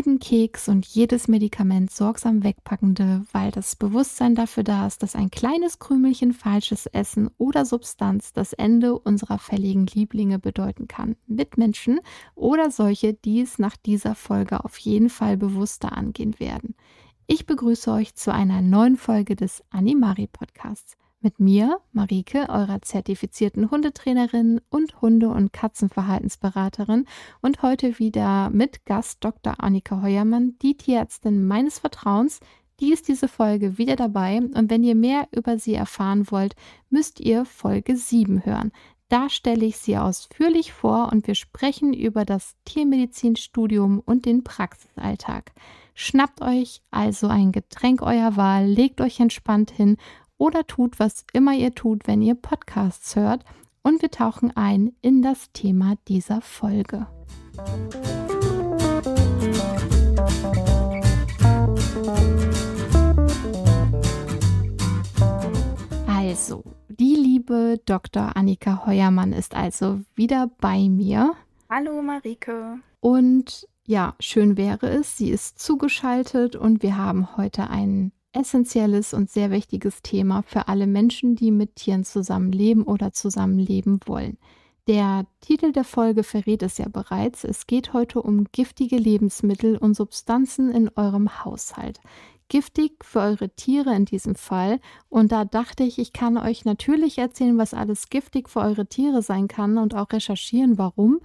jeden Keks und jedes Medikament sorgsam wegpackende, weil das Bewusstsein dafür da ist, dass ein kleines Krümelchen falsches Essen oder Substanz das Ende unserer fälligen Lieblinge bedeuten kann. Mitmenschen oder solche, die es nach dieser Folge auf jeden Fall bewusster angehen werden. Ich begrüße euch zu einer neuen Folge des Animari Podcasts. Mit mir, Marike, eurer zertifizierten Hundetrainerin und Hunde- und Katzenverhaltensberaterin und heute wieder mit Gast Dr. Annika Heuermann, die Tierärztin meines Vertrauens. Die ist diese Folge wieder dabei und wenn ihr mehr über sie erfahren wollt, müsst ihr Folge 7 hören. Da stelle ich sie ausführlich vor und wir sprechen über das Tiermedizinstudium und den Praxisalltag. Schnappt euch also ein Getränk eurer Wahl, legt euch entspannt hin oder tut, was immer ihr tut, wenn ihr Podcasts hört. Und wir tauchen ein in das Thema dieser Folge. Also, die liebe Dr. Annika Heuermann ist also wieder bei mir. Hallo Marike. Und ja, schön wäre es, sie ist zugeschaltet und wir haben heute einen essentielles und sehr wichtiges Thema für alle Menschen, die mit Tieren zusammenleben oder zusammenleben wollen. Der Titel der Folge verrät es ja bereits. Es geht heute um giftige Lebensmittel und Substanzen in eurem Haushalt. Giftig für eure Tiere in diesem Fall. Und da dachte ich, ich kann euch natürlich erzählen, was alles giftig für eure Tiere sein kann und auch recherchieren, warum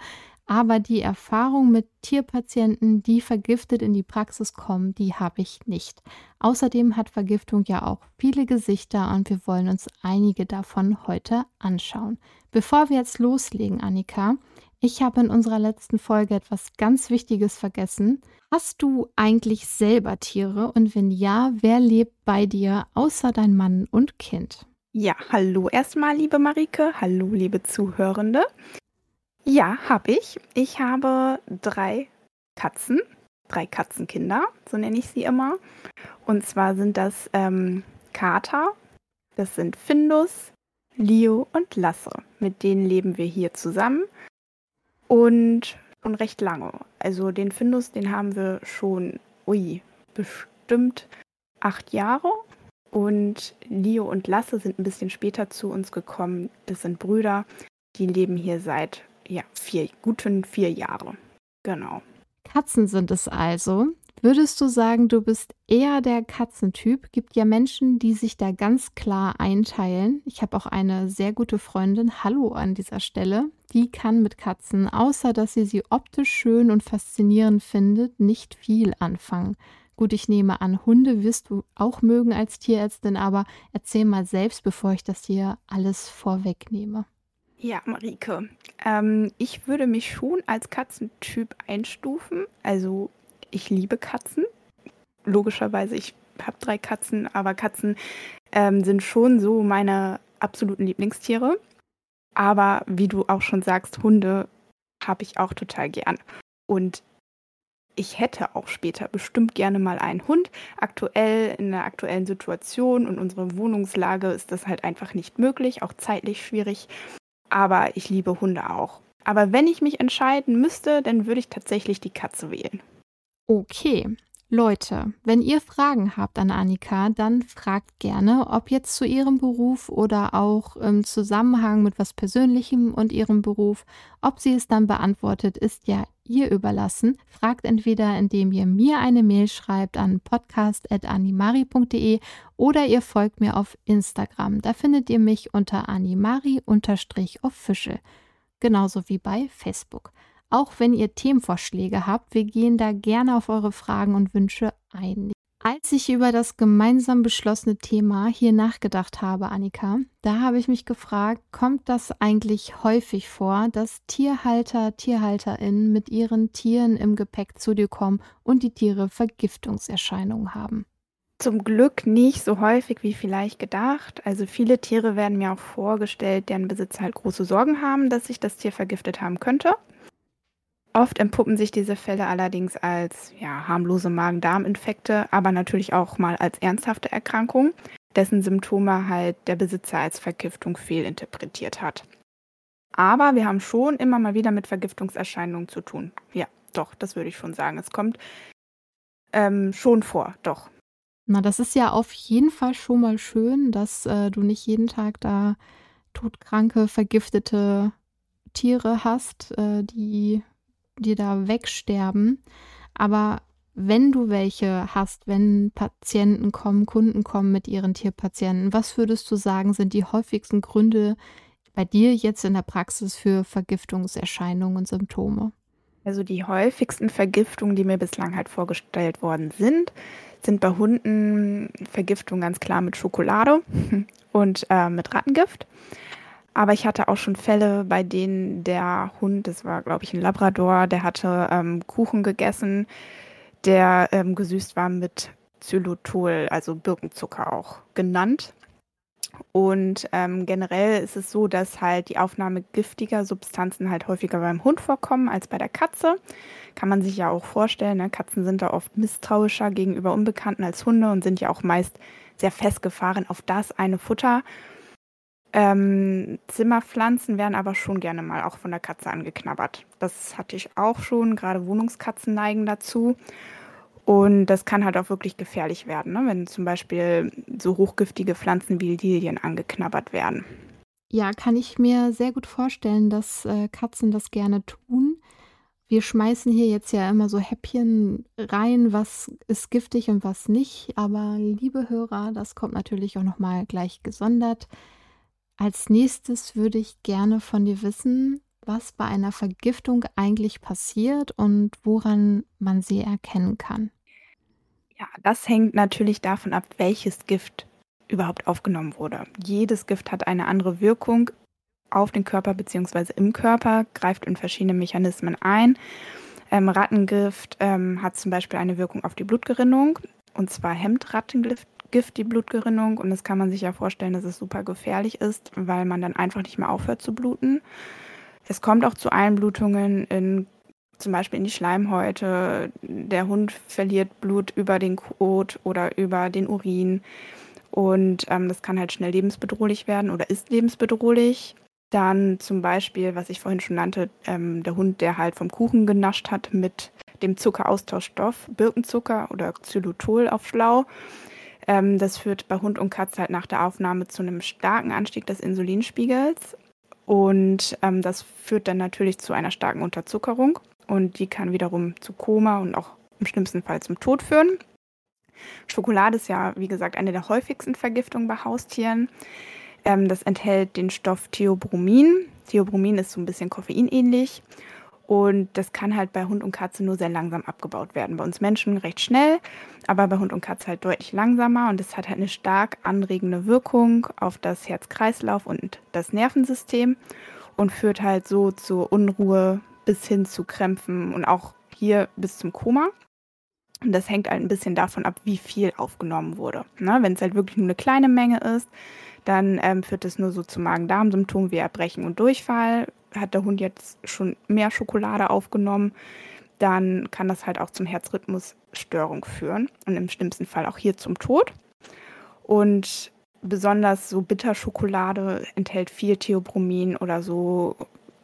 aber die Erfahrung mit Tierpatienten, die vergiftet in die Praxis kommen, die habe ich nicht. Außerdem hat Vergiftung ja auch viele Gesichter und wir wollen uns einige davon heute anschauen. Bevor wir jetzt loslegen, Annika, ich habe in unserer letzten Folge etwas ganz Wichtiges vergessen. Hast du eigentlich selber Tiere und wenn ja, wer lebt bei dir außer dein Mann und Kind? Ja, hallo erstmal, liebe Marike. Hallo, liebe Zuhörende. Ja, habe ich. Ich habe drei Katzen, drei Katzenkinder, so nenne ich sie immer. Und zwar sind das ähm, Kater, das sind Findus, Leo und Lasse. Mit denen leben wir hier zusammen und schon recht lange. Also den Findus, den haben wir schon, ui, bestimmt acht Jahre. Und Leo und Lasse sind ein bisschen später zu uns gekommen. Das sind Brüder, die leben hier seit ja, vier, guten vier Jahre. Genau. Katzen sind es also. Würdest du sagen, du bist eher der Katzentyp? Gibt ja Menschen, die sich da ganz klar einteilen. Ich habe auch eine sehr gute Freundin, hallo an dieser Stelle, die kann mit Katzen, außer dass sie sie optisch schön und faszinierend findet, nicht viel anfangen. Gut, ich nehme an, Hunde wirst du auch mögen als Tierärztin, aber erzähl mal selbst, bevor ich das hier alles vorwegnehme. Ja, Marike. Ähm, ich würde mich schon als Katzentyp einstufen. Also ich liebe Katzen. Logischerweise, ich habe drei Katzen, aber Katzen ähm, sind schon so meine absoluten Lieblingstiere. Aber wie du auch schon sagst, Hunde habe ich auch total gern. Und ich hätte auch später bestimmt gerne mal einen Hund. Aktuell, in der aktuellen Situation und unserer Wohnungslage ist das halt einfach nicht möglich, auch zeitlich schwierig aber ich liebe Hunde auch. Aber wenn ich mich entscheiden müsste, dann würde ich tatsächlich die Katze wählen. Okay. Leute, wenn ihr Fragen habt an Annika, dann fragt gerne, ob jetzt zu ihrem Beruf oder auch im Zusammenhang mit was Persönlichem und ihrem Beruf. Ob sie es dann beantwortet, ist ja ihr überlassen. Fragt entweder, indem ihr mir eine Mail schreibt an podcast.animari.de oder ihr folgt mir auf Instagram. Da findet ihr mich unter animari-official. Genauso wie bei Facebook. Auch wenn ihr Themenvorschläge habt, wir gehen da gerne auf eure Fragen und Wünsche ein. Als ich über das gemeinsam beschlossene Thema hier nachgedacht habe, Annika, da habe ich mich gefragt, kommt das eigentlich häufig vor, dass Tierhalter, Tierhalterinnen mit ihren Tieren im Gepäck zu dir kommen und die Tiere Vergiftungserscheinungen haben? Zum Glück nicht so häufig wie vielleicht gedacht. Also viele Tiere werden mir auch vorgestellt, deren Besitzer halt große Sorgen haben, dass sich das Tier vergiftet haben könnte. Oft entpuppen sich diese Fälle allerdings als ja, harmlose Magen-Darm-Infekte, aber natürlich auch mal als ernsthafte Erkrankung, dessen Symptome halt der Besitzer als Vergiftung fehlinterpretiert hat. Aber wir haben schon immer mal wieder mit Vergiftungserscheinungen zu tun. Ja, doch, das würde ich schon sagen. Es kommt ähm, schon vor, doch. Na, das ist ja auf jeden Fall schon mal schön, dass äh, du nicht jeden Tag da todkranke, vergiftete Tiere hast, äh, die dir da wegsterben. Aber wenn du welche hast, wenn Patienten kommen, Kunden kommen mit ihren Tierpatienten, was würdest du sagen, sind die häufigsten Gründe bei dir jetzt in der Praxis für Vergiftungserscheinungen und Symptome? Also die häufigsten Vergiftungen, die mir bislang halt vorgestellt worden sind, sind bei Hunden Vergiftungen ganz klar mit Schokolade und äh, mit Rattengift. Aber ich hatte auch schon Fälle, bei denen der Hund, das war glaube ich ein Labrador, der hatte ähm, Kuchen gegessen, der ähm, gesüßt war mit Xylotol, also Birkenzucker auch genannt. Und ähm, generell ist es so, dass halt die Aufnahme giftiger Substanzen halt häufiger beim Hund vorkommen als bei der Katze. Kann man sich ja auch vorstellen. Ne? Katzen sind da oft misstrauischer gegenüber Unbekannten als Hunde und sind ja auch meist sehr festgefahren auf das eine Futter. Ähm, Zimmerpflanzen werden aber schon gerne mal auch von der Katze angeknabbert. Das hatte ich auch schon. Gerade Wohnungskatzen neigen dazu. Und das kann halt auch wirklich gefährlich werden, ne? wenn zum Beispiel so hochgiftige Pflanzen wie Lilien angeknabbert werden. Ja, kann ich mir sehr gut vorstellen, dass äh, Katzen das gerne tun. Wir schmeißen hier jetzt ja immer so Häppchen rein, was ist giftig und was nicht. Aber liebe Hörer, das kommt natürlich auch nochmal gleich gesondert. Als nächstes würde ich gerne von dir wissen, was bei einer Vergiftung eigentlich passiert und woran man sie erkennen kann. Ja, das hängt natürlich davon ab, welches Gift überhaupt aufgenommen wurde. Jedes Gift hat eine andere Wirkung auf den Körper bzw. im Körper, greift in verschiedene Mechanismen ein. Ähm, Rattengift ähm, hat zum Beispiel eine Wirkung auf die Blutgerinnung und zwar hemmt Rattengift die Blutgerinnung und das kann man sich ja vorstellen, dass es super gefährlich ist, weil man dann einfach nicht mehr aufhört zu bluten. Es kommt auch zu Einblutungen in zum Beispiel in die Schleimhäute. Der Hund verliert Blut über den Kot oder über den Urin. Und ähm, das kann halt schnell lebensbedrohlich werden oder ist lebensbedrohlich. Dann zum Beispiel, was ich vorhin schon nannte, ähm, der Hund, der halt vom Kuchen genascht hat mit dem Zuckeraustauschstoff, Birkenzucker oder Xylotol auf Schlau. Ähm, das führt bei Hund und Katze halt nach der Aufnahme zu einem starken Anstieg des Insulinspiegels. Und ähm, das führt dann natürlich zu einer starken Unterzuckerung und die kann wiederum zu Koma und auch im schlimmsten Fall zum Tod führen. Schokolade ist ja, wie gesagt, eine der häufigsten Vergiftungen bei Haustieren. Ähm, das enthält den Stoff Theobromin. Theobromin ist so ein bisschen koffeinähnlich und das kann halt bei Hund und Katze nur sehr langsam abgebaut werden. Bei uns Menschen recht schnell, aber bei Hund und Katze halt deutlich langsamer. Und es hat halt eine stark anregende Wirkung auf das Herz-Kreislauf und das Nervensystem und führt halt so zur Unruhe bis hin zu Krämpfen und auch hier bis zum Koma. Und das hängt halt ein bisschen davon ab, wie viel aufgenommen wurde. Ne? Wenn es halt wirklich nur eine kleine Menge ist, dann ähm, führt es nur so zu Magen-Darm-Symptomen wie Erbrechen und Durchfall hat der Hund jetzt schon mehr Schokolade aufgenommen, dann kann das halt auch zum Herzrhythmusstörung führen und im schlimmsten Fall auch hier zum Tod. Und besonders so Bitterschokolade enthält viel Theobromin oder so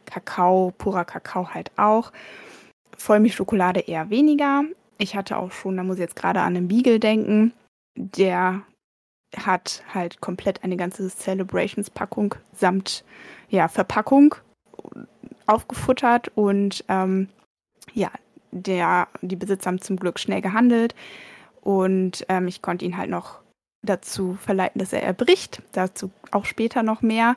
Kakao, purer Kakao halt auch. Vollmilchschokolade eher weniger. Ich hatte auch schon, da muss ich jetzt gerade an den Beagle denken, der hat halt komplett eine ganze Celebrations-Packung samt ja, Verpackung aufgefuttert und ähm, ja, der, die Besitzer haben zum Glück schnell gehandelt und ähm, ich konnte ihn halt noch dazu verleiten, dass er erbricht. Dazu auch später noch mehr.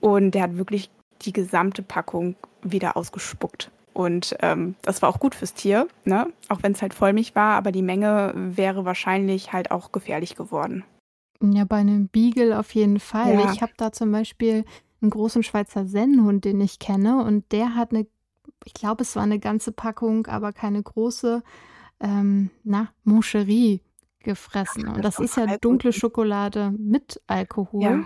Und der hat wirklich die gesamte Packung wieder ausgespuckt. Und ähm, das war auch gut fürs Tier, ne? auch wenn es halt Vollmilch war, aber die Menge wäre wahrscheinlich halt auch gefährlich geworden. Ja, bei einem Beagle auf jeden Fall. Ja. Ich habe da zum Beispiel einen großen Schweizer Sennenhund, den ich kenne. Und der hat eine, ich glaube, es war eine ganze Packung, aber keine große, ähm, na, Moncherie gefressen. Und das ist ja dunkle Schokolade mit Alkohol. Ja,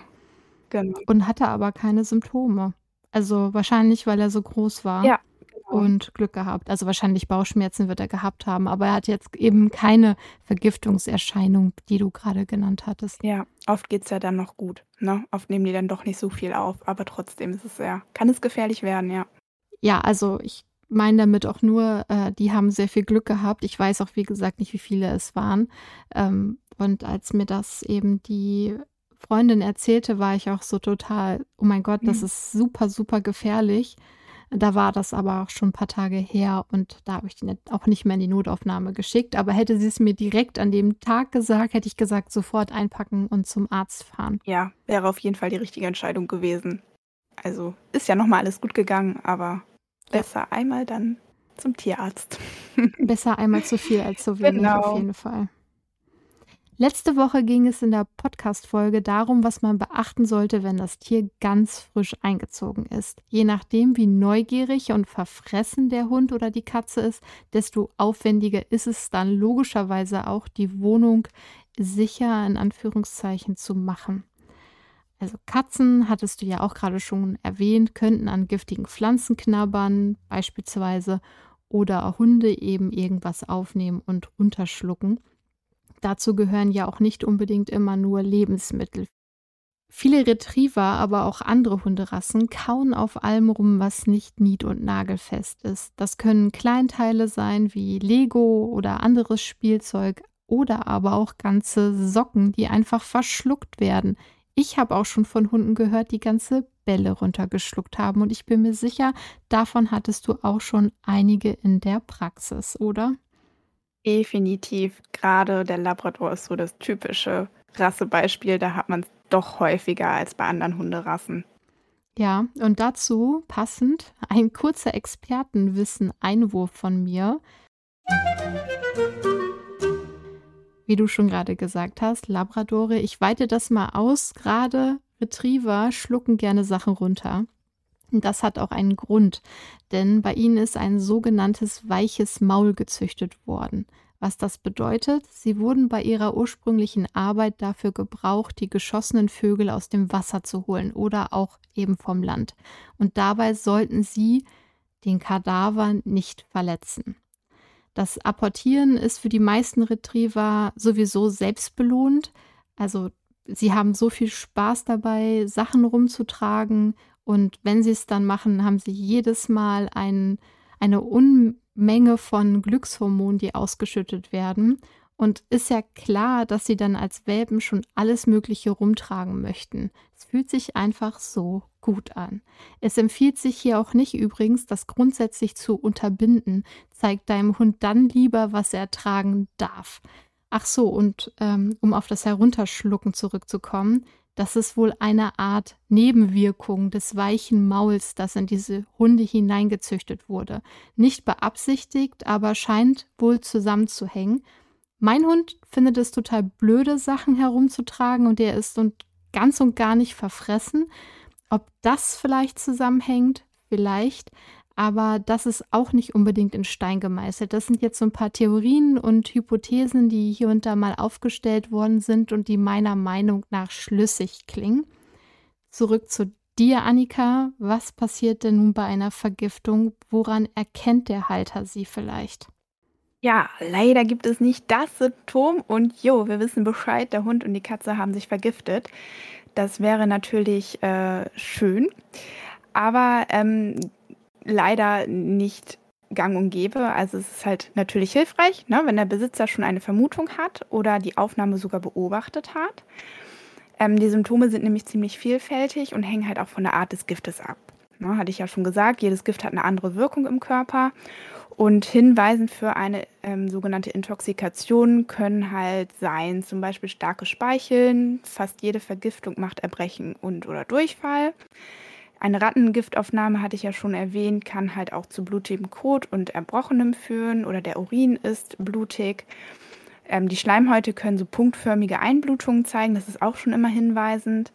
genau. Und hatte aber keine Symptome. Also wahrscheinlich, weil er so groß war. Ja, und Glück gehabt. Also wahrscheinlich Bauchschmerzen wird er gehabt haben, aber er hat jetzt eben keine Vergiftungserscheinung, die du gerade genannt hattest. Ja, oft geht es ja dann noch gut. Ne? Oft nehmen die dann doch nicht so viel auf, aber trotzdem ist es ja, kann es gefährlich werden, ja. Ja, also ich meine damit auch nur, äh, die haben sehr viel Glück gehabt. Ich weiß auch, wie gesagt, nicht, wie viele es waren. Ähm, und als mir das eben die Freundin erzählte, war ich auch so total, oh mein Gott, das mhm. ist super, super gefährlich. Da war das aber auch schon ein paar Tage her und da habe ich die auch nicht mehr in die Notaufnahme geschickt. Aber hätte sie es mir direkt an dem Tag gesagt, hätte ich gesagt, sofort einpacken und zum Arzt fahren. Ja, wäre auf jeden Fall die richtige Entscheidung gewesen. Also ist ja nochmal alles gut gegangen, aber besser einmal dann zum Tierarzt. Besser einmal zu viel als zu wenig genau. auf jeden Fall. Letzte Woche ging es in der Podcast-Folge darum, was man beachten sollte, wenn das Tier ganz frisch eingezogen ist. Je nachdem, wie neugierig und verfressen der Hund oder die Katze ist, desto aufwendiger ist es dann logischerweise auch, die Wohnung sicher in Anführungszeichen zu machen. Also Katzen, hattest du ja auch gerade schon erwähnt, könnten an giftigen Pflanzen knabbern, beispielsweise, oder Hunde eben irgendwas aufnehmen und runterschlucken. Dazu gehören ja auch nicht unbedingt immer nur Lebensmittel. Viele Retriever, aber auch andere Hunderassen kauen auf allem rum, was nicht nied- und nagelfest ist. Das können Kleinteile sein wie Lego oder anderes Spielzeug oder aber auch ganze Socken, die einfach verschluckt werden. Ich habe auch schon von Hunden gehört, die ganze Bälle runtergeschluckt haben und ich bin mir sicher, davon hattest du auch schon einige in der Praxis, oder? Definitiv. Gerade der Labrador ist so das typische Rassebeispiel. Da hat man es doch häufiger als bei anderen Hunderassen. Ja, und dazu passend ein kurzer Expertenwissen-Einwurf von mir. Wie du schon gerade gesagt hast, Labradore, ich weite das mal aus, gerade Retriever schlucken gerne Sachen runter. Das hat auch einen Grund, denn bei ihnen ist ein sogenanntes weiches Maul gezüchtet worden. Was das bedeutet, sie wurden bei ihrer ursprünglichen Arbeit dafür gebraucht, die geschossenen Vögel aus dem Wasser zu holen oder auch eben vom Land. Und dabei sollten sie den Kadaver nicht verletzen. Das Apportieren ist für die meisten Retriever sowieso selbstbelohnt. Also sie haben so viel Spaß dabei, Sachen rumzutragen und wenn sie es dann machen, haben sie jedes Mal ein, eine Unmenge von Glückshormonen, die ausgeschüttet werden. Und ist ja klar, dass sie dann als Welpen schon alles Mögliche rumtragen möchten. Es fühlt sich einfach so gut an. Es empfiehlt sich hier auch nicht übrigens, das grundsätzlich zu unterbinden. Zeig deinem Hund dann lieber, was er tragen darf. Ach so, und ähm, um auf das Herunterschlucken zurückzukommen, das ist wohl eine Art Nebenwirkung des weichen Mauls, das in diese Hunde hineingezüchtet wurde. Nicht beabsichtigt, aber scheint wohl zusammenzuhängen. Mein Hund findet es total blöde, Sachen herumzutragen und er ist und ganz und gar nicht verfressen. Ob das vielleicht zusammenhängt, vielleicht, aber das ist auch nicht unbedingt in Stein gemeißelt. Das sind jetzt so ein paar Theorien und Hypothesen, die hier und da mal aufgestellt worden sind und die meiner Meinung nach schlüssig klingen. Zurück zu dir, Annika. Was passiert denn nun bei einer Vergiftung? Woran erkennt der Halter sie vielleicht? Ja, leider gibt es nicht das Symptom und jo, wir wissen Bescheid, der Hund und die Katze haben sich vergiftet. Das wäre natürlich äh, schön, aber ähm, leider nicht gang und gäbe. Also es ist halt natürlich hilfreich, ne, wenn der Besitzer schon eine Vermutung hat oder die Aufnahme sogar beobachtet hat. Ähm, die Symptome sind nämlich ziemlich vielfältig und hängen halt auch von der Art des Giftes ab. Ne, hatte ich ja schon gesagt, jedes Gift hat eine andere Wirkung im Körper. Und Hinweisen für eine ähm, sogenannte Intoxikation können halt sein, zum Beispiel starke Speicheln, fast jede Vergiftung macht Erbrechen und oder Durchfall. Eine Rattengiftaufnahme, hatte ich ja schon erwähnt, kann halt auch zu blutigem Kot und Erbrochenem führen oder der Urin ist blutig. Ähm, die Schleimhäute können so punktförmige Einblutungen zeigen, das ist auch schon immer hinweisend.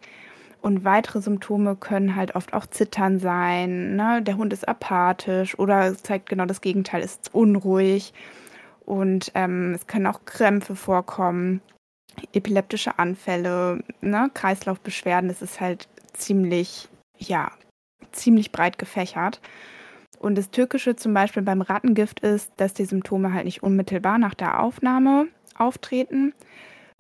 Und weitere Symptome können halt oft auch Zittern sein. Ne? Der Hund ist apathisch oder zeigt genau das Gegenteil, ist unruhig. Und ähm, es können auch Krämpfe vorkommen, epileptische Anfälle, ne? Kreislaufbeschwerden. Das ist halt ziemlich ja, ziemlich breit gefächert. Und das Türkische zum Beispiel beim Rattengift ist, dass die Symptome halt nicht unmittelbar nach der Aufnahme auftreten,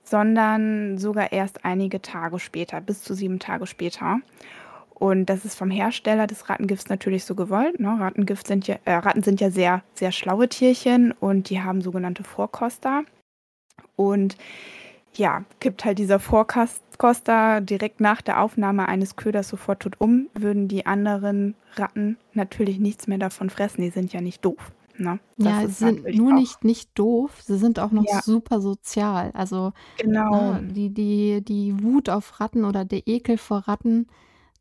sondern sogar erst einige Tage später, bis zu sieben Tage später. Und das ist vom Hersteller des Rattengifts natürlich so gewollt. Ne? Rattengift sind ja, äh, Ratten sind ja sehr, sehr schlaue Tierchen und die haben sogenannte Vorkoster. Und ja, kippt halt dieser Vorkoster direkt nach der Aufnahme eines Köders sofort tot um, würden die anderen Ratten natürlich nichts mehr davon fressen. Die sind ja nicht doof. Ne? Ja, sie sind nur nicht, nicht doof, sie sind auch noch ja. super sozial. Also genau. Ne, die, die, die Wut auf Ratten oder der Ekel vor Ratten,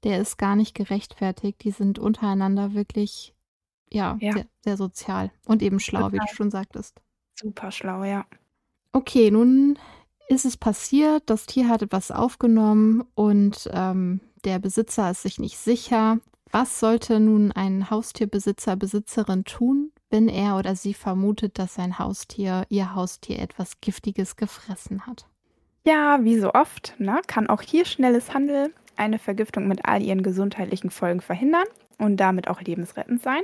der ist gar nicht gerechtfertigt. Die sind untereinander wirklich ja, ja. Sehr, sehr, sozial und eben schlau, Total. wie du schon sagtest. Super schlau, ja. Okay, nun ist es passiert, das Tier hat etwas aufgenommen und ähm, der Besitzer ist sich nicht sicher. Was sollte nun ein Haustierbesitzer, Besitzerin tun, wenn er oder sie vermutet, dass sein Haustier, ihr Haustier etwas Giftiges gefressen hat? Ja, wie so oft, ne, kann auch hier schnelles Handeln eine Vergiftung mit all ihren gesundheitlichen Folgen verhindern und damit auch lebensrettend sein.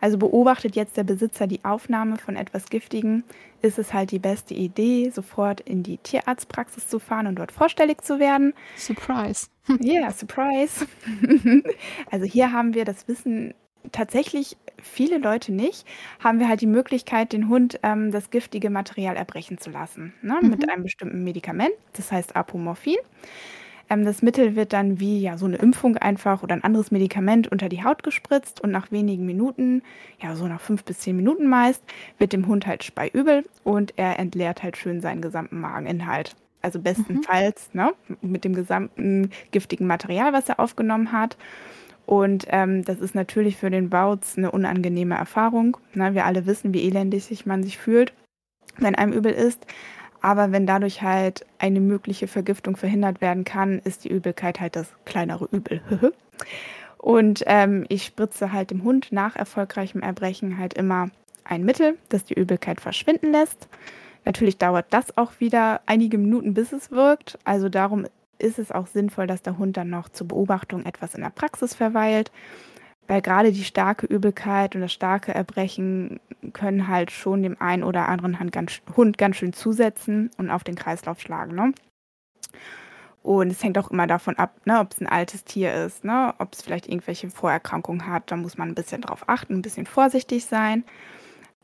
Also beobachtet jetzt der Besitzer die Aufnahme von etwas Giftigen, ist es halt die beste Idee, sofort in die Tierarztpraxis zu fahren und dort vorstellig zu werden. Surprise. Ja, yeah, surprise. also hier haben wir das Wissen tatsächlich viele Leute nicht, haben wir halt die Möglichkeit, den Hund ähm, das giftige Material erbrechen zu lassen. Ne? Mhm. Mit einem bestimmten Medikament, das heißt Apomorphin. Ähm, das Mittel wird dann wie ja so eine Impfung einfach oder ein anderes Medikament unter die Haut gespritzt und nach wenigen Minuten, ja so nach fünf bis zehn Minuten meist, wird dem Hund halt speiübel und er entleert halt schön seinen gesamten Mageninhalt. Also bestenfalls mhm. ne, mit dem gesamten giftigen Material, was er aufgenommen hat. Und ähm, das ist natürlich für den Bautz eine unangenehme Erfahrung. Ne? Wir alle wissen, wie elendig sich man sich fühlt, wenn einem übel ist. Aber wenn dadurch halt eine mögliche Vergiftung verhindert werden kann, ist die Übelkeit halt das kleinere Übel. Und ähm, ich spritze halt dem Hund nach erfolgreichem Erbrechen halt immer ein Mittel, das die Übelkeit verschwinden lässt. Natürlich dauert das auch wieder einige Minuten, bis es wirkt. Also darum ist es auch sinnvoll, dass der Hund dann noch zur Beobachtung etwas in der Praxis verweilt, weil gerade die starke Übelkeit und das starke Erbrechen können halt schon dem einen oder anderen Hund ganz schön zusetzen und auf den Kreislauf schlagen. Ne? Und es hängt auch immer davon ab, ne, ob es ein altes Tier ist, ne, ob es vielleicht irgendwelche Vorerkrankungen hat. Da muss man ein bisschen drauf achten, ein bisschen vorsichtig sein.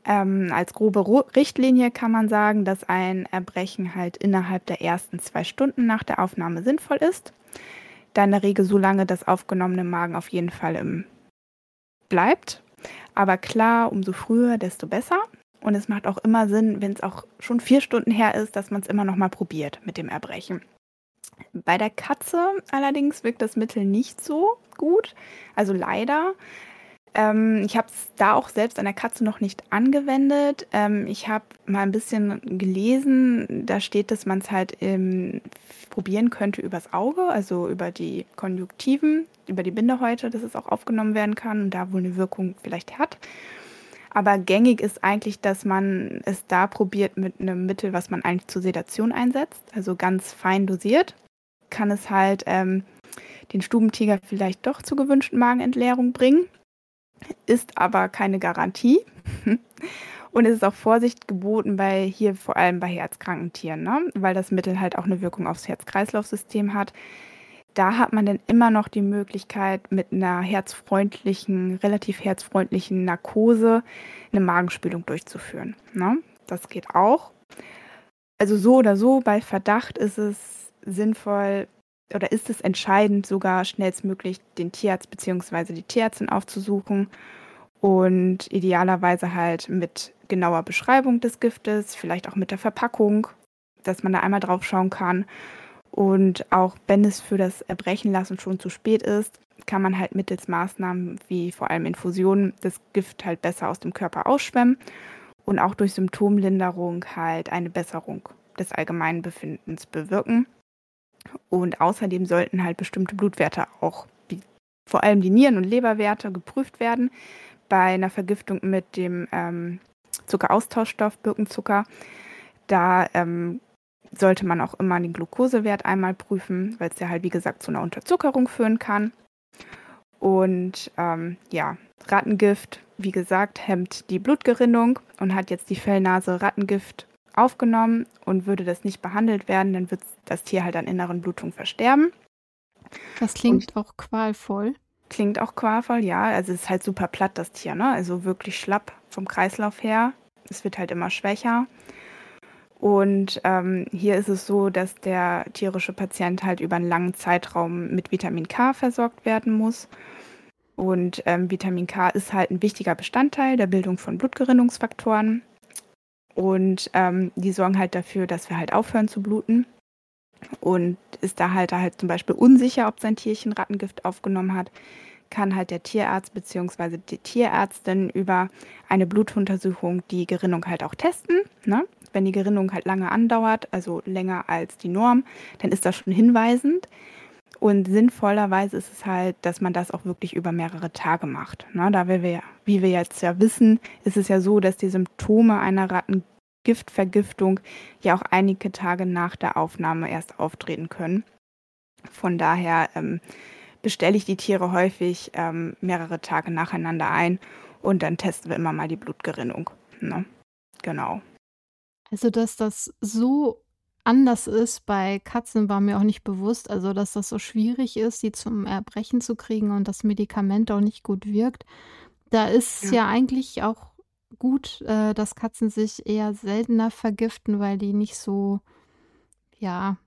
Ähm, als grobe Richtlinie kann man sagen, dass ein Erbrechen halt innerhalb der ersten zwei Stunden nach der Aufnahme sinnvoll ist. Da in der Regel so lange das aufgenommene Magen auf jeden Fall im bleibt. Aber klar, umso früher, desto besser. Und es macht auch immer Sinn, wenn es auch schon vier Stunden her ist, dass man es immer noch mal probiert mit dem Erbrechen. Bei der Katze allerdings wirkt das Mittel nicht so gut. Also leider. Ähm, ich habe es da auch selbst an der Katze noch nicht angewendet. Ähm, ich habe mal ein bisschen gelesen, da steht, dass man es halt ähm, probieren könnte übers Auge, also über die Konjunktiven, über die Bindehäute, dass es auch aufgenommen werden kann und da wohl eine Wirkung vielleicht hat. Aber gängig ist eigentlich, dass man es da probiert mit einem Mittel, was man eigentlich zur Sedation einsetzt, also ganz fein dosiert. Kann es halt ähm, den Stubentiger vielleicht doch zur gewünschten Magenentleerung bringen ist aber keine Garantie. Und es ist auch Vorsicht geboten bei hier vor allem bei herzkranken Tieren, ne? weil das Mittel halt auch eine Wirkung aufs Herz-Kreislauf-System hat. Da hat man dann immer noch die Möglichkeit, mit einer herzfreundlichen, relativ herzfreundlichen Narkose eine Magenspülung durchzuführen. Ne? Das geht auch. Also so oder so, bei Verdacht ist es sinnvoll, oder ist es entscheidend, sogar schnellstmöglich den Tierarzt bzw. die Tierärztin aufzusuchen und idealerweise halt mit genauer Beschreibung des Giftes, vielleicht auch mit der Verpackung, dass man da einmal drauf schauen kann. Und auch wenn es für das Erbrechen lassen schon zu spät ist, kann man halt mittels Maßnahmen wie vor allem Infusionen das Gift halt besser aus dem Körper ausschwemmen und auch durch Symptomlinderung halt eine Besserung des allgemeinen Befindens bewirken. Und außerdem sollten halt bestimmte Blutwerte auch, wie vor allem die Nieren- und Leberwerte, geprüft werden. Bei einer Vergiftung mit dem ähm, Zuckeraustauschstoff Birkenzucker, da ähm, sollte man auch immer den Glukosewert einmal prüfen, weil es ja halt, wie gesagt, zu einer Unterzuckerung führen kann. Und ähm, ja, Rattengift, wie gesagt, hemmt die Blutgerinnung und hat jetzt die Fellnase Rattengift aufgenommen und würde das nicht behandelt werden, dann wird das Tier halt an inneren Blutungen versterben. Das klingt und auch qualvoll. Klingt auch qualvoll, ja. Also es ist halt super platt, das Tier, ne? Also wirklich schlapp vom Kreislauf her. Es wird halt immer schwächer. Und ähm, hier ist es so, dass der tierische Patient halt über einen langen Zeitraum mit Vitamin K versorgt werden muss. Und ähm, Vitamin K ist halt ein wichtiger Bestandteil der Bildung von Blutgerinnungsfaktoren. Und ähm, die sorgen halt dafür, dass wir halt aufhören zu bluten. Und ist da halt, da halt zum Beispiel unsicher, ob sein Tierchen Rattengift aufgenommen hat, kann halt der Tierarzt bzw. die Tierärztin über eine Blutuntersuchung die Gerinnung halt auch testen. Ne? Wenn die Gerinnung halt lange andauert, also länger als die Norm, dann ist das schon hinweisend. Und sinnvollerweise ist es halt, dass man das auch wirklich über mehrere Tage macht. Na, da wir, wie wir jetzt ja wissen, ist es ja so, dass die Symptome einer Rattengiftvergiftung ja auch einige Tage nach der Aufnahme erst auftreten können. Von daher ähm, bestelle ich die Tiere häufig ähm, mehrere Tage nacheinander ein und dann testen wir immer mal die Blutgerinnung. Ne? Genau. Also, dass das so anders ist bei Katzen, war mir auch nicht bewusst. Also, dass das so schwierig ist, sie zum Erbrechen zu kriegen und das Medikament auch nicht gut wirkt. Da ist ja, ja eigentlich auch gut, äh, dass Katzen sich eher seltener vergiften, weil die nicht so, ja,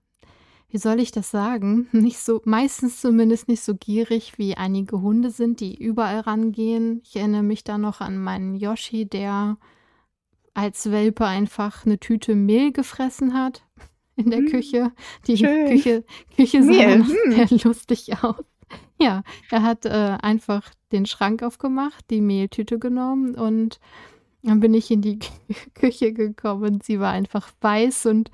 wie soll ich das sagen? Nicht so, meistens zumindest nicht so gierig wie einige Hunde sind, die überall rangehen. Ich erinnere mich da noch an meinen Yoshi, der als Welpe einfach eine Tüte Mehl gefressen hat in der hm, Küche. Die schön. Küche, Küche sah Mehl. Hm. sehr lustig aus. Ja, er hat äh, einfach den Schrank aufgemacht, die Mehltüte genommen und dann bin ich in die Küche gekommen. Sie war einfach weiß und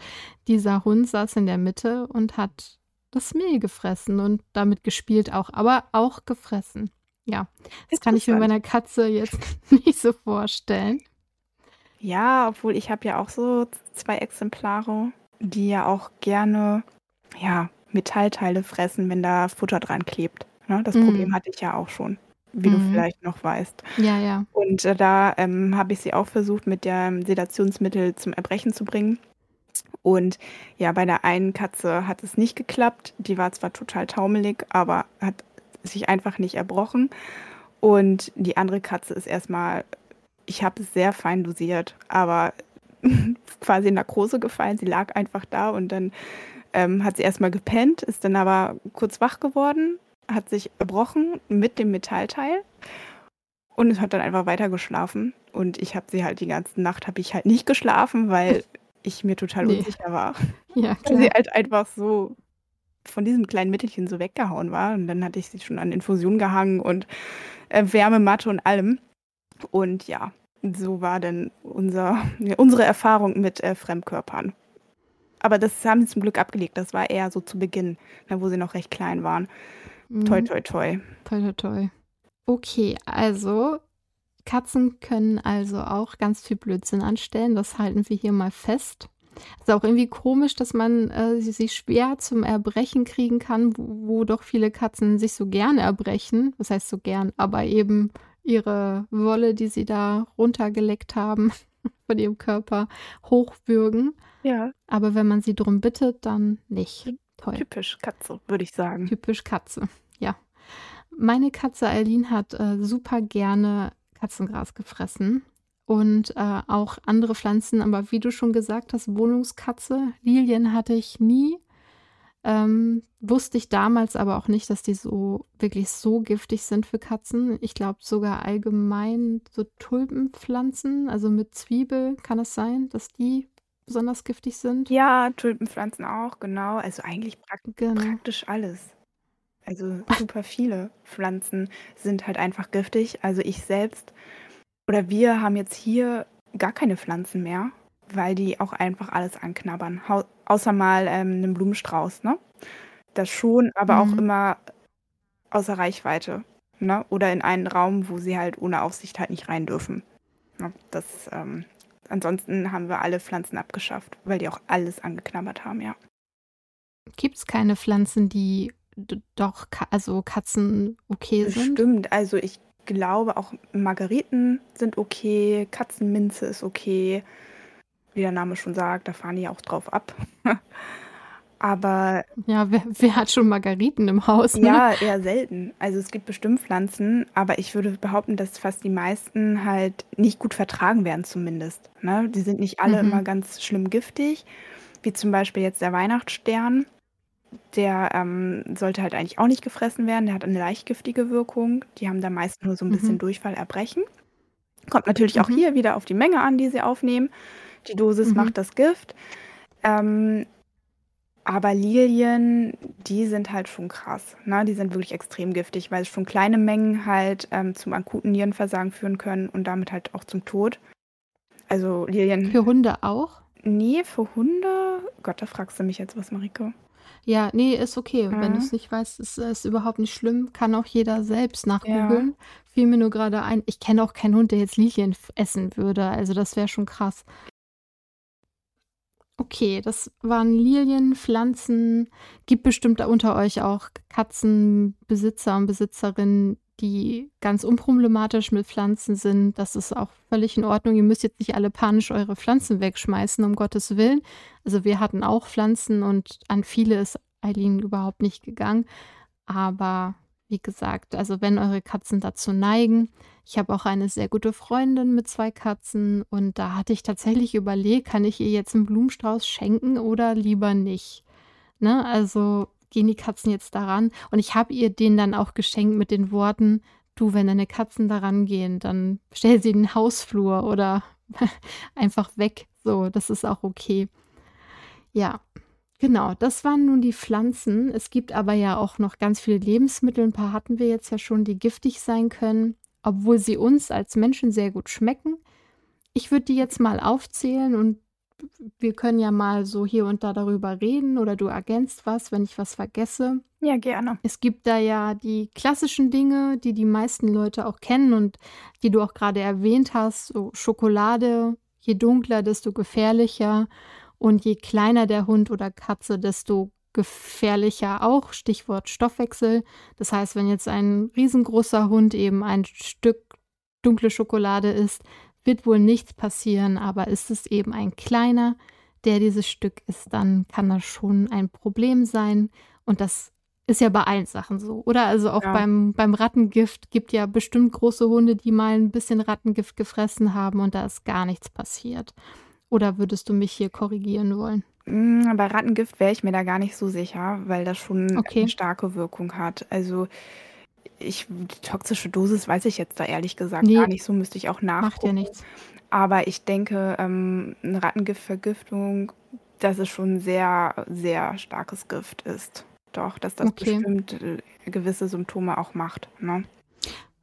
dieser Hund saß in der Mitte und hat das Mehl gefressen und damit gespielt auch, aber auch gefressen. Ja, das kann ich mir meiner Katze jetzt nicht so vorstellen. Ja, obwohl ich habe ja auch so zwei Exemplare, die ja auch gerne ja, Metallteile fressen, wenn da Futter dran klebt. Ne? Das mhm. Problem hatte ich ja auch schon, wie mhm. du vielleicht noch weißt. Ja, ja. Und äh, da ähm, habe ich sie auch versucht, mit dem Sedationsmittel zum Erbrechen zu bringen. Und ja, bei der einen Katze hat es nicht geklappt. Die war zwar total taumelig, aber hat sich einfach nicht erbrochen. Und die andere Katze ist erstmal ich habe es sehr fein dosiert, aber quasi in Narkose gefallen. Sie lag einfach da und dann ähm, hat sie erstmal gepennt, ist dann aber kurz wach geworden, hat sich erbrochen mit dem Metallteil und hat dann einfach weiter geschlafen. Und ich habe sie halt die ganze Nacht habe ich halt nicht geschlafen, weil ich mir total nee. unsicher war. Ja, klar. Weil sie halt einfach so von diesem kleinen Mittelchen so weggehauen war. Und dann hatte ich sie schon an Infusion gehangen und äh, Wärmematte und allem. Und ja, so war dann unser, ja, unsere Erfahrung mit äh, Fremdkörpern. Aber das haben sie zum Glück abgelegt. Das war eher so zu Beginn, ne, wo sie noch recht klein waren. Mhm. Toi, toi, toi. Toi, toi, toi. Okay, also Katzen können also auch ganz viel Blödsinn anstellen. Das halten wir hier mal fest. Es ist auch irgendwie komisch, dass man äh, sie schwer zum Erbrechen kriegen kann, wo, wo, doch viele Katzen sich so gern erbrechen. Was heißt so gern? Aber eben ihre Wolle, die sie da runtergeleckt haben von ihrem Körper, hochwürgen. Ja. Aber wenn man sie drum bittet, dann nicht. Toll. Typisch Katze, würde ich sagen. Typisch Katze, ja. Meine Katze Eileen hat äh, super gerne Katzengras gefressen und äh, auch andere Pflanzen, aber wie du schon gesagt hast, Wohnungskatze, Lilien hatte ich nie. Ähm, wusste ich damals aber auch nicht, dass die so wirklich so giftig sind für Katzen. Ich glaube sogar allgemein so Tulpenpflanzen, also mit Zwiebel, kann es sein, dass die besonders giftig sind? Ja, Tulpenpflanzen auch, genau. Also eigentlich prakt genau. praktisch alles. Also super viele Pflanzen sind halt einfach giftig. Also ich selbst oder wir haben jetzt hier gar keine Pflanzen mehr weil die auch einfach alles anknabbern. Hau außer mal ähm, einen Blumenstrauß, ne? Das schon, aber auch mhm. immer außer Reichweite, ne? Oder in einen Raum, wo sie halt ohne Aufsicht halt nicht rein dürfen. Ne? Das, ähm, ansonsten haben wir alle Pflanzen abgeschafft, weil die auch alles angeknabbert haben, ja. Gibt es keine Pflanzen, die doch, also Katzen okay sind? Stimmt, also ich glaube auch Margeriten sind okay, Katzenminze ist okay wie der Name schon sagt, da fahren die auch drauf ab. Aber Ja, wer, wer hat schon Margariten im Haus, ne? ja, eher selten. Also es gibt bestimmt Pflanzen, aber ich würde behaupten, dass fast die meisten halt nicht gut vertragen werden zumindest. Ne? Die sind nicht alle immer Mhm. ganz schlimm giftig, wie zum Beispiel jetzt der Weihnachtsstern. Der ähm, sollte halt eigentlich auch nicht gefressen werden. Der hat eine leicht giftige Wirkung. Die haben da meist nur so ein bisschen Mhm. Durchfall, Erbrechen. Kommt natürlich auch Mhm. hier wieder auf die Menge an, die sie aufnehmen. Die Dosis Mhm. macht das Gift. Ähm, aber Lilien, die sind halt schon krass. Ne? Die sind wirklich extrem giftig, weil schon kleine Mengen halt ähm, zum akuten Nierenversagen führen können und damit halt auch zum Tod. Also Lilien, Für Hunde auch? nee, für Hunde. Gott, da fragst du mich jetzt was, Marike. Ja, nee, ist okay. Wenn du Mhm. es nicht weißt, ist ist überhaupt nicht schlimm. Kann auch jeder selbst Ja. nachgoogeln. Fiel mir nur gerade ein, ich kenne auch keinen Hund, der jetzt Lilien essen würde. Also das wäre schon krass. Okay, das waren Lilien, Pflanzen. Gibt bestimmt da unter euch auch Katzenbesitzer und Besitzerinnen, die ganz unproblematisch mit Pflanzen sind. Das ist auch völlig in Ordnung. Ihr müsst jetzt nicht alle panisch eure Pflanzen wegschmeißen, um Gottes Willen. Also wir hatten auch Pflanzen und an viele ist Eileen überhaupt nicht gegangen. Aber wie gesagt, also wenn eure Katzen dazu neigen, ich habe auch eine sehr gute Freundin mit zwei Katzen und da hatte ich tatsächlich überlegt, kann ich ihr jetzt einen Blumenstrauß schenken oder lieber nicht. Ne? Also gehen die Katzen jetzt daran und ich habe ihr den dann auch geschenkt mit den Worten, du, wenn deine Katzen daran gehen, dann stell sie in den Hausflur oder einfach weg. So, das ist auch okay. Ja, Genau, das waren nun die Pflanzen. Es gibt aber ja auch noch ganz viele Lebensmittel, ein paar hatten wir jetzt ja schon, die giftig sein können, obwohl sie uns als Menschen sehr gut schmecken. Ich würde die jetzt mal aufzählen und wir können ja mal so hier und da darüber reden oder du ergänzt was, wenn ich was vergesse. Ja, gerne. Es gibt da ja die klassischen Dinge, die die meisten Leute auch kennen und die du auch gerade erwähnt hast, so Schokolade, je dunkler, desto gefährlicher. Und je kleiner der Hund oder Katze, desto gefährlicher auch. Stichwort Stoffwechsel. Das heißt, wenn jetzt ein riesengroßer Hund eben ein Stück dunkle Schokolade isst, wird wohl nichts passieren. Aber ist es eben ein kleiner, der dieses Stück isst, dann kann das schon ein Problem sein. Und das ist ja bei allen Sachen so. Oder also auch Ja. beim, beim Rattengift gibt ja bestimmt große Hunde, die mal ein bisschen Rattengift gefressen haben und da ist gar nichts passiert. Oder würdest du mich hier korrigieren wollen? Mm, Bei Rattengift wäre ich mir da gar nicht so sicher, weil das schon Okay. eine starke Wirkung hat. Also ich, die toxische Dosis weiß ich jetzt da ehrlich gesagt Nee. gar nicht, so müsste ich auch Macht ja nachgucken. nichts. Aber ich denke, ähm, eine Rattengiftvergiftung, dass es schon sehr, sehr starkes Gift ist. Doch, dass das Okay. bestimmt äh, gewisse Symptome auch macht. Ne?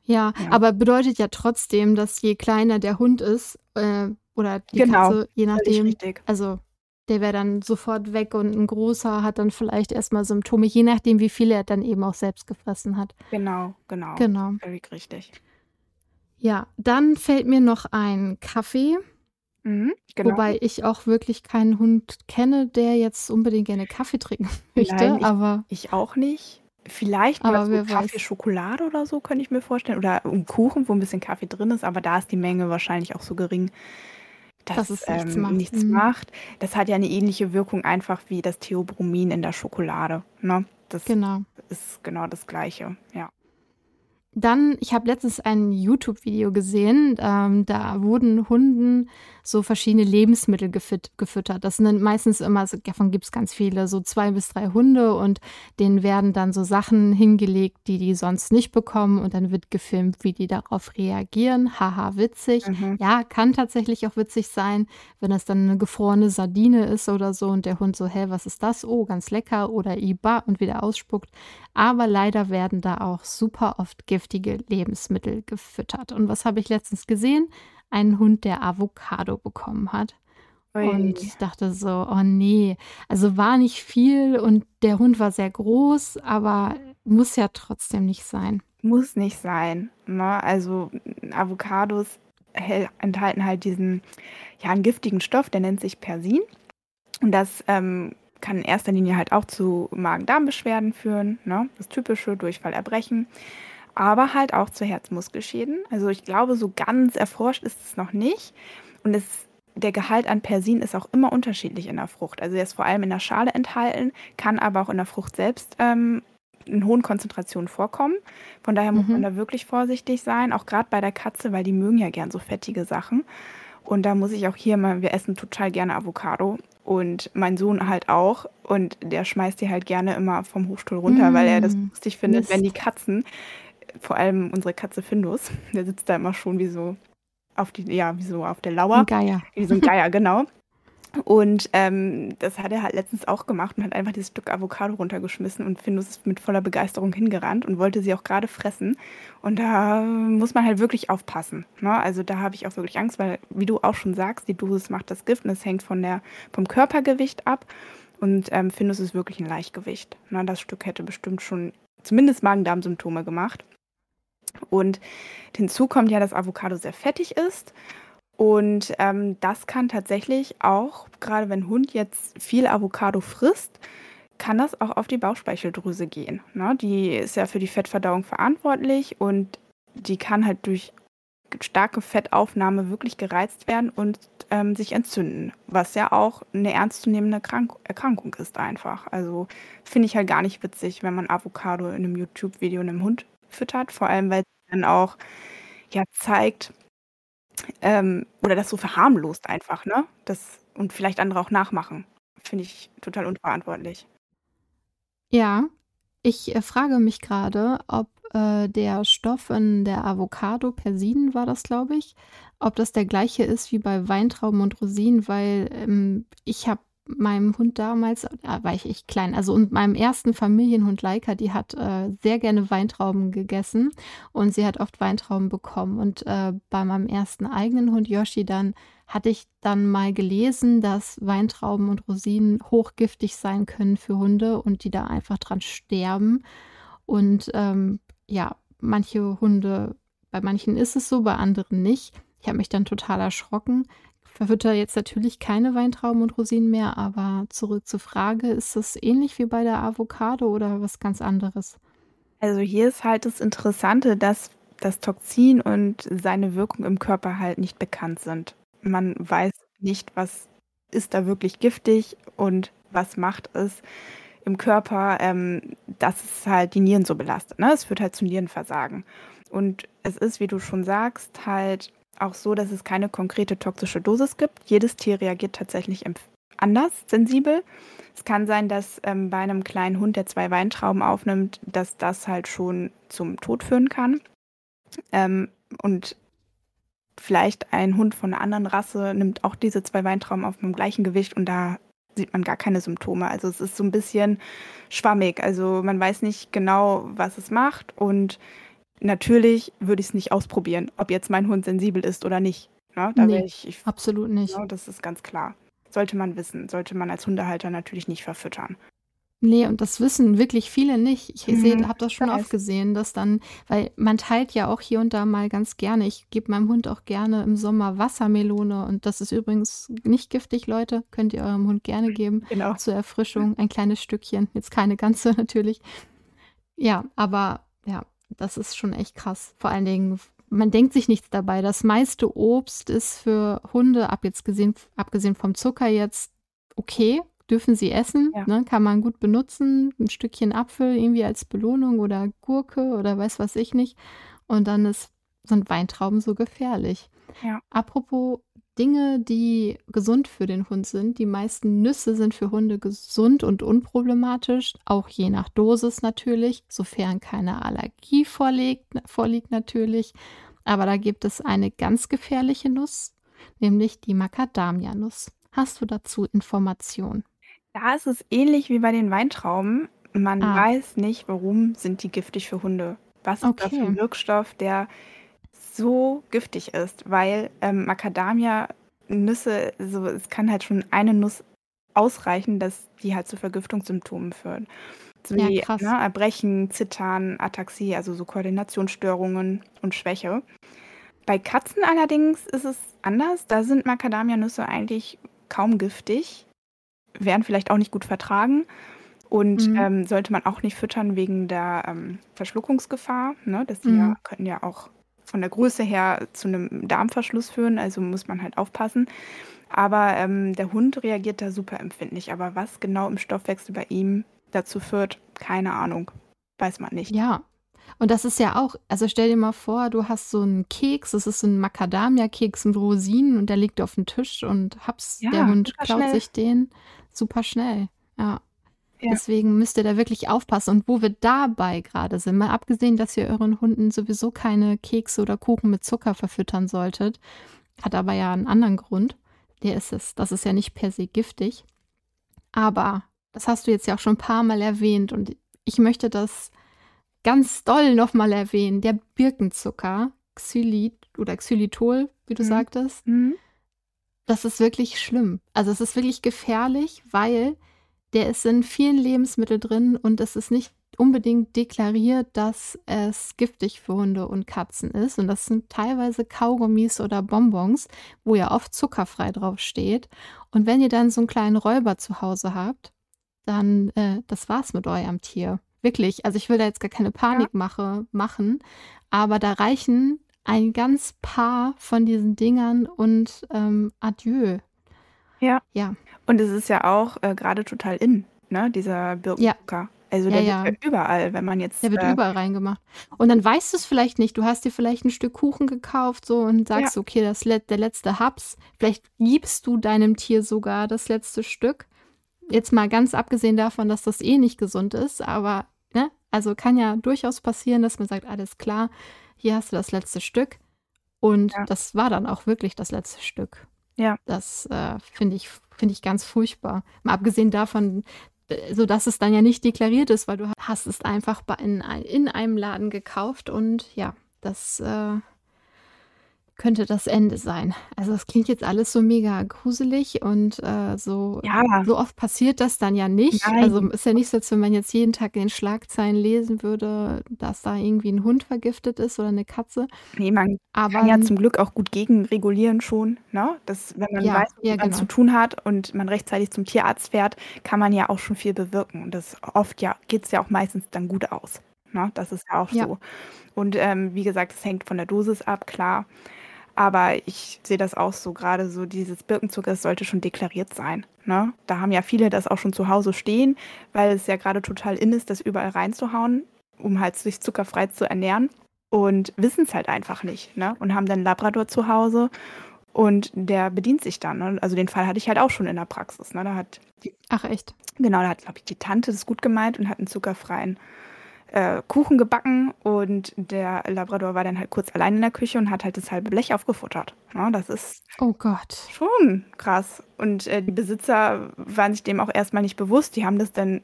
Ja, Ja. aber bedeutet ja trotzdem, dass je kleiner der Hund ist, äh, oder die Genau, Katze, je nachdem, richtig. also der wäre dann sofort weg und ein großer hat dann vielleicht erstmal Symptome, je nachdem, wie viel er dann eben auch selbst gefressen hat. Genau, genau. Genau. Völlig richtig. Ja, dann fällt mir noch ein Kaffee, Mhm, genau. wobei ich auch wirklich keinen Hund kenne, der jetzt unbedingt gerne Kaffee trinken möchte, Nein, ich, aber, ich auch nicht. Vielleicht mal so Kaffee, weiß. Schokolade oder so, könnte ich mir vorstellen. Oder ein Kuchen, wo ein bisschen Kaffee drin ist, aber da ist die Menge wahrscheinlich auch so gering, Dass dass es nichts ähm, macht. nichts Mhm. macht. Das hat ja eine ähnliche Wirkung einfach wie das Theobromin in der Schokolade. Ne? Das Genau. ist genau das Gleiche. Ja. Dann, ich habe letztens ein YouTube-Video gesehen, ähm, da wurden Hunden so verschiedene Lebensmittel gefit, gefüttert. Das sind meistens immer, so, davon gibt es ganz viele, so zwei bis drei Hunde und denen werden dann so Sachen hingelegt, die die sonst nicht bekommen und dann wird gefilmt, wie die darauf reagieren. Haha, witzig. Mhm. Ja, kann tatsächlich auch witzig sein, wenn es dann eine gefrorene Sardine ist oder so und der Hund so, hä, was ist das? Oh, ganz lecker oder iba und wieder ausspuckt. Aber leider werden da auch super oft giftige Lebensmittel gefüttert. Und was habe ich letztens gesehen? Ein Hund, der Avocado bekommen hat. Und ich dachte so, oh nee, also war nicht viel und der Hund war sehr groß, aber muss ja trotzdem nicht sein. Muss nicht sein. Ne? Also Avocados enthalten halt diesen, ja, einen giftigen Stoff, der nennt sich Persin. Und das ähm, kann in erster Linie halt auch zu Magen-Darm-Beschwerden führen, ne? das typische Durchfall, Erbrechen, aber halt auch zu Herzmuskelschäden. Also ich glaube, so ganz erforscht ist es noch nicht. Und es der Gehalt an Persin ist auch immer unterschiedlich in der Frucht. Also er ist vor allem in der Schale enthalten, kann aber auch in der Frucht selbst ähm, in hohen Konzentrationen vorkommen. Von daher muss man Mhm. da wirklich vorsichtig sein, auch gerade bei der Katze, weil die mögen ja gern so fettige Sachen. Und da muss ich auch hier mal, wir essen total gerne Avocado und mein Sohn halt auch. Und der schmeißt die halt gerne immer vom Hochstuhl runter, weil er das Mm, lustig findet, wenn die Mist. Katzen, vor allem unsere Katze Findus, der sitzt da immer schon wie so auf die, ja, wie so auf der Ein Lauer, Geier. wie so ein Geier, genau. Und ähm, das hat er halt letztens auch gemacht und hat einfach dieses Stück Avocado runtergeschmissen und Findus ist mit voller Begeisterung hingerannt und wollte sie auch gerade fressen. Und da muss man halt wirklich aufpassen. Ne? Also da habe ich auch wirklich Angst, weil, wie du auch schon sagst, die Dosis macht das Gift und es hängt von der, vom Körpergewicht ab. Und ähm, Findus ist wirklich ein Leichtgewicht. Ne? Das Stück hätte bestimmt schon zumindest Magen-Darm-Symptome gemacht. Und hinzu kommt ja, dass Avocado sehr fettig ist. Und ähm, das kann tatsächlich auch, gerade wenn Hund jetzt viel Avocado frisst, kann das auch auf die Bauchspeicheldrüse gehen. Ne? Die ist ja für die Fettverdauung verantwortlich und die kann halt durch starke Fettaufnahme wirklich gereizt werden und ähm, sich entzünden, was ja auch eine ernstzunehmende Krank Erkrankung ist einfach. Also finde ich halt gar nicht witzig, wenn man Avocado in einem YouTube-Video einem Hund füttert, vor allem weil es dann auch ja zeigt, ähm, oder das so verharmlost einfach, ne? Das, und vielleicht andere auch nachmachen. Finde ich total unverantwortlich. Ja, ich äh, frage mich gerade, ob äh, der Stoff in der Avocado, Persin war das, glaube ich, ob das der gleiche ist wie bei Weintrauben und Rosinen, weil ähm, ich habe meinem Hund damals, da war ich echt klein, also und meinem ersten Familienhund Laika, die hat äh, sehr gerne Weintrauben gegessen und sie hat oft Weintrauben bekommen. Und äh, bei meinem ersten eigenen Hund Yoshi dann hatte ich dann mal gelesen, dass Weintrauben und Rosinen hochgiftig sein können für Hunde und die da einfach dran sterben. Und ähm, ja, manche Hunde, bei manchen ist es so, bei anderen nicht. Ich habe mich dann total erschrocken. Verfütter jetzt natürlich keine Weintrauben und Rosinen mehr, aber zurück zur Frage, ist das ähnlich wie bei der Avocado oder was ganz anderes? Also hier ist halt das Interessante, dass das Toxin und seine Wirkung im Körper halt nicht bekannt sind. Man weiß nicht, was ist da wirklich giftig und was macht es im Körper, ähm, dass es halt die Nieren so belastet. Ne? Es führt halt zu Nierenversagen. Und es ist, wie du schon sagst, halt auch so, dass es keine konkrete toxische Dosis gibt. Jedes Tier reagiert tatsächlich anders sensibel. Es kann sein, dass ähm, bei einem kleinen Hund, der zwei Weintrauben aufnimmt, dass das halt schon zum Tod führen kann. Ähm, und vielleicht ein Hund von einer anderen Rasse nimmt auch diese zwei Weintrauben auf dem gleichen Gewicht und da sieht man gar keine Symptome. Also es ist so ein bisschen schwammig. Also man weiß nicht genau, was es macht und natürlich würde ich es nicht ausprobieren, ob jetzt mein Hund sensibel ist oder nicht. Ne? Da Nee, ich, ich, absolut nicht. ja, das ist ganz klar. Sollte man wissen, sollte man als Hundehalter natürlich nicht verfüttern. Nee, und das wissen wirklich viele nicht. Ich Mhm, habe das schon weiß. oft gesehen, dass dann, weil man teilt ja auch hier und da mal ganz gerne. Ich gebe meinem Hund auch gerne im Sommer Wassermelone und das ist übrigens nicht giftig, Leute. Könnt ihr eurem Hund gerne geben Genau. zur Erfrischung, ein kleines Stückchen. Jetzt keine ganze natürlich. Ja, aber das ist schon echt krass. Vor allen Dingen, man denkt sich nichts dabei. Das meiste Obst ist für Hunde, ab jetzt gesehen, abgesehen vom Zucker jetzt, okay, dürfen sie essen, Ja. ne, kann man gut benutzen. Ein Stückchen Apfel irgendwie als Belohnung oder Gurke oder weiß was ich nicht. Und dann ist, sind Weintrauben so gefährlich. Ja. Apropos Dinge, die gesund für den Hund sind. Die meisten Nüsse sind für Hunde gesund und unproblematisch, auch je nach Dosis natürlich, sofern keine Allergie vorliegt, vorliegt natürlich. Aber da gibt es eine ganz gefährliche Nuss, nämlich die Macadamia-Nuss. Hast du dazu Informationen? Da ist es ähnlich wie bei den Weintrauben. Man Ah. weiß nicht, warum sind die giftig für Hunde. Was ist da für Okay. ein Wirkstoff, der so giftig ist? Weil ähm, Macadamia-Nüsse, so, es kann halt schon eine Nuss ausreichen, dass die halt zu Vergiftungssymptomen führen. So Ja, wie krass. ne, Erbrechen, Zittern, Ataxie, also so Koordinationsstörungen und Schwäche. Bei Katzen allerdings ist es anders. Da sind Macadamia-Nüsse eigentlich kaum giftig, werden vielleicht auch nicht gut vertragen und Mhm. ähm, sollte man auch nicht füttern wegen der ähm, Verschluckungsgefahr. Ne? Das die ja, Mhm. könnten ja auch von der Größe her zu einem Darmverschluss führen, also muss man halt aufpassen. Aber ähm, der Hund reagiert da super empfindlich. Aber was genau im Stoffwechsel bei ihm dazu führt, keine Ahnung. Weiß man nicht. Ja. Und das ist ja auch, also stell dir mal vor, du hast so einen Keks, das ist so ein Macadamia-Keks mit Rosinen und der liegt auf dem Tisch und haps, Ja, der Hund klaut schnell. sich den super schnell. Ja. Ja. Deswegen müsst ihr da wirklich aufpassen. Und wo wir dabei gerade sind, mal abgesehen, dass ihr euren Hunden sowieso keine Kekse oder Kuchen mit Zucker verfüttern solltet, hat aber ja einen anderen Grund. Der ist es, das ist ja nicht per se giftig. Aber das hast du jetzt ja auch schon ein paar Mal erwähnt und ich möchte das ganz doll nochmal erwähnen. Der Birkenzucker, Xylit oder Xylitol, wie du Mhm. sagtest, Mhm. das ist wirklich schlimm. Also es ist wirklich gefährlich, weil der ist in vielen Lebensmitteln drin und es ist nicht unbedingt deklariert, dass es giftig für Hunde und Katzen ist. Und das sind teilweise Kaugummis oder Bonbons, wo ja oft zuckerfrei drauf steht. Und wenn ihr dann so einen kleinen Räuber zu Hause habt, dann äh, das war's mit eurem Tier. Wirklich. Also ich will da jetzt gar keine Panikmache machen, aber da reichen ein ganz paar von diesen Dingern und ähm, adieu. Ja. Ja. Und es ist ja auch äh, gerade total in, ne, dieser Birkenzucker. Also Ja, der ja. wird ja überall, wenn man jetzt. Der wird äh, überall reingemacht. Und dann weißt du es vielleicht nicht. Du hast dir vielleicht ein Stück Kuchen gekauft so und sagst, okay, das let der letzte Haps. Vielleicht gibst du deinem Tier sogar das letzte Stück. Jetzt mal ganz abgesehen davon, dass das eh nicht gesund ist, aber ne, also kann ja durchaus passieren, dass man sagt, alles klar, hier hast du das letzte Stück. Und Ja. das war dann auch wirklich das letzte Stück. Ja. Das äh, finde ich, finde ich ganz furchtbar. Mal abgesehen davon, so dass es dann ja nicht deklariert ist, weil du hast es einfach in, in einem Laden gekauft und ja, das äh, könnte das Ende sein. Also das klingt jetzt alles so mega gruselig und äh, so, Ja. so oft passiert das dann ja nicht. Nein. Also ist ja nicht so, als wenn man jetzt jeden Tag in den Schlagzeilen lesen würde, dass da irgendwie ein Hund vergiftet ist oder eine Katze. Nee, man Aber kann ja zum Glück auch gut gegenregulieren schon, ne? Das, wenn man Ja, weiß, was ja, man genau. zu tun hat und man rechtzeitig zum Tierarzt fährt, kann man ja auch schon viel bewirken. Und das oft ja, geht es ja auch meistens dann gut aus. Ne? Das ist ja auch so. Und ähm, wie gesagt, es hängt von der Dosis ab, klar. Aber ich sehe das auch so, gerade so dieses Birkenzucker, das sollte schon deklariert sein. Ne? Da haben ja viele das auch schon zu Hause stehen, weil es ja gerade total in ist, das überall reinzuhauen, um halt sich zuckerfrei zu ernähren und wissen es halt einfach nicht. Ne? Und haben dann einen Labrador zu Hause und der bedient sich dann. Ne? Also den Fall hatte ich halt auch schon in der Praxis. Ne? Da hat die, ach echt. genau, da hat, glaube ich, die Tante das gut gemeint und hat einen zuckerfreien äh, Kuchen gebacken und der Labrador war dann halt kurz allein in der Küche und hat halt das halbe Blech aufgefuttert. Ne? Das ist Oh Gott. schon krass. Und äh, die Besitzer waren sich dem auch erstmal nicht bewusst. Die haben das dann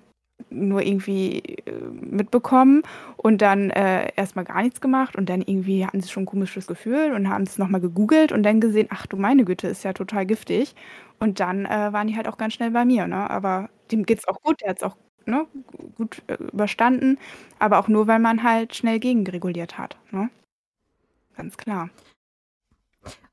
nur irgendwie äh, mitbekommen und dann äh, erstmal gar nichts gemacht und dann irgendwie hatten sie schon ein komisches Gefühl und haben es nochmal gegoogelt und dann gesehen, ach du meine Güte, ist ja total giftig. Und dann äh, waren die halt auch ganz schnell bei mir, ne? Aber dem geht's auch gut, der hat es auch ne, gut äh, überstanden, aber auch nur, weil man halt schnell gegenreguliert hat, ne? Ganz klar.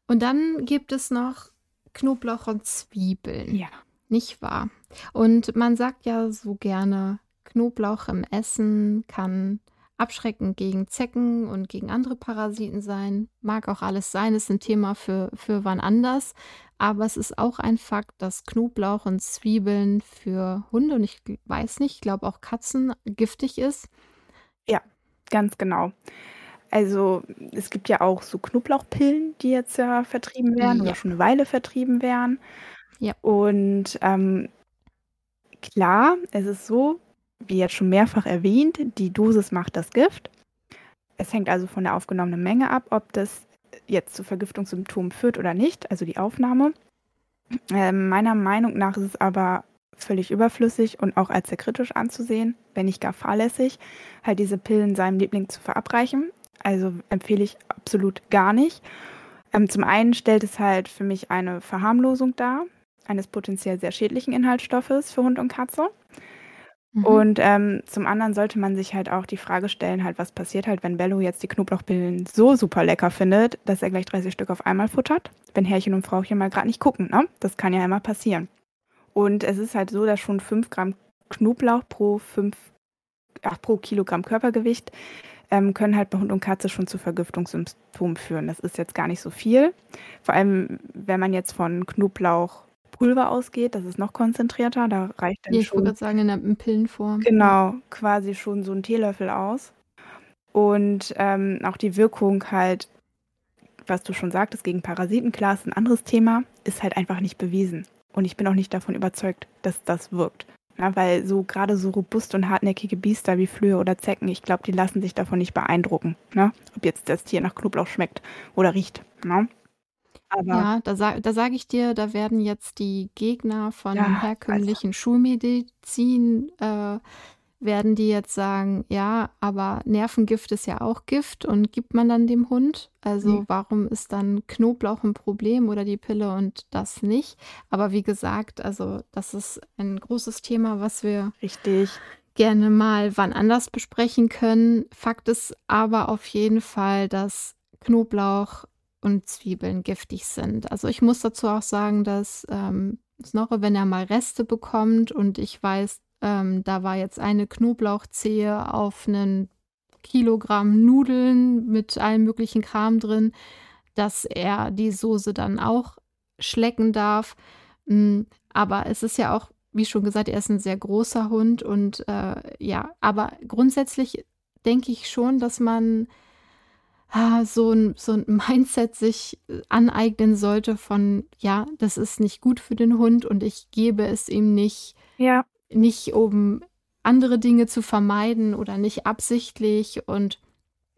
Und dann gibt es noch Knoblauch und Zwiebeln. Ja. Nicht wahr? Und man sagt ja so gerne, Knoblauch im Essen kann abschreckend gegen Zecken und gegen andere Parasiten sein. Mag auch alles sein, ist ein Thema für, für wann anders. Aber es ist auch ein Fakt, dass Knoblauch und Zwiebeln für Hunde und ich weiß nicht, ich glaube auch Katzen giftig ist. Ganz genau. Also es gibt ja auch so Knoblauchpillen, die jetzt ja vertrieben werden Ja. oder schon eine Weile vertrieben werden. Ja. Und ähm, klar, es ist so, wie jetzt schon mehrfach erwähnt, die Dosis macht das Gift. Es hängt also von der aufgenommenen Menge ab, ob das jetzt zu Vergiftungssymptomen führt oder nicht, also die Aufnahme. Ähm, meiner Meinung nach ist es aber völlig überflüssig und auch als sehr kritisch anzusehen, wenn nicht gar fahrlässig, halt diese Pillen seinem Liebling zu verabreichen. Also empfehle ich absolut gar nicht. Ähm, zum einen stellt es halt für mich eine Verharmlosung dar, eines potenziell sehr schädlichen Inhaltsstoffes für Hund und Katze. Mhm. Und ähm, zum anderen sollte man sich halt auch die Frage stellen, halt, was passiert halt, wenn Bello jetzt die Knoblauchpillen so super lecker findet, dass er gleich 30 Stück auf einmal futtert, wenn Herrchen und Frauchen mal gerade nicht gucken, ne? Das kann ja immer passieren. Und es ist halt so, dass schon 5 Gramm Knoblauch pro 5, ach, pro Kilogramm Körpergewicht ähm, können halt bei Hund und Katze schon zu Vergiftungssymptomen führen. Das ist jetzt gar nicht so viel. Vor allem, wenn man jetzt von Knoblauchpulver ausgeht, das ist noch konzentrierter. Da reicht dann Ja, ich wollte schon, gerade sagen, in der in Pillenform. Ja. genau, quasi schon so ein Teelöffel aus. Und ähm, auch die Wirkung halt, was du schon sagtest, gegen Parasiten, klar, ist ein anderes Thema, ist halt einfach nicht bewiesen. Und ich bin auch nicht davon überzeugt, dass das wirkt. Ja, weil so gerade so robuste und hartnäckige Biester wie Flöhe oder Zecken, ich glaube, die lassen sich davon nicht beeindrucken. Ne? Ob jetzt das Tier nach Knoblauch schmeckt oder riecht. Ne? Aber Ja, da sa da sage ich dir, da werden jetzt die Gegner von ja, also, herkömmlichen Schulmedizin, äh, werden die jetzt sagen, ja, aber Nervengift ist ja auch Gift und gibt man dann dem Hund? nee, Also warum ist dann Knoblauch ein Problem oder die Pille und das nicht? Aber wie gesagt, also das ist ein großes Thema, was wir richtig. gerne mal wann anders besprechen können. Fakt ist aber auf jeden Fall, dass Knoblauch und Zwiebeln giftig sind. Also ich muss dazu auch sagen, dass ähm, Snorre, wenn er mal Reste bekommt und ich weiß, ähm, da war jetzt eine Knoblauchzehe auf einen Kilogramm Nudeln mit allem möglichen Kram drin, dass er die Soße dann auch schlecken darf. Mm, Aber es ist ja auch, wie schon gesagt, er ist ein sehr großer Hund und äh, ja, aber grundsätzlich denke ich schon, dass man so ein, so ein Mindset sich äh, aneignen sollte von, ja, das ist nicht gut für den Hund und ich gebe es ihm nicht, Ja, nicht um andere Dinge zu vermeiden oder nicht absichtlich und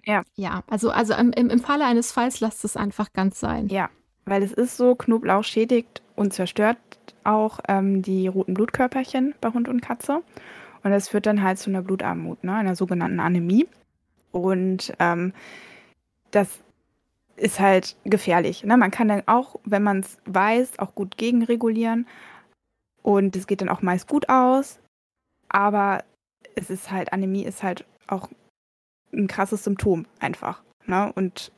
ja, ja, also, also im, im, im Falle eines Falls lasst es einfach ganz sein. ja. Weil es ist so, Knoblauch schädigt und zerstört auch ähm, die roten Blutkörperchen bei Hund und Katze. Und das führt dann halt zu einer Blutarmut, ne? einer sogenannten Anämie. Und ähm, das ist halt gefährlich. Ne? Man kann dann auch, wenn man es weiß, auch gut gegenregulieren. Und es geht dann auch meist gut aus. Aber es ist halt, Anämie ist halt auch ein krasses Symptom einfach. Ne? Und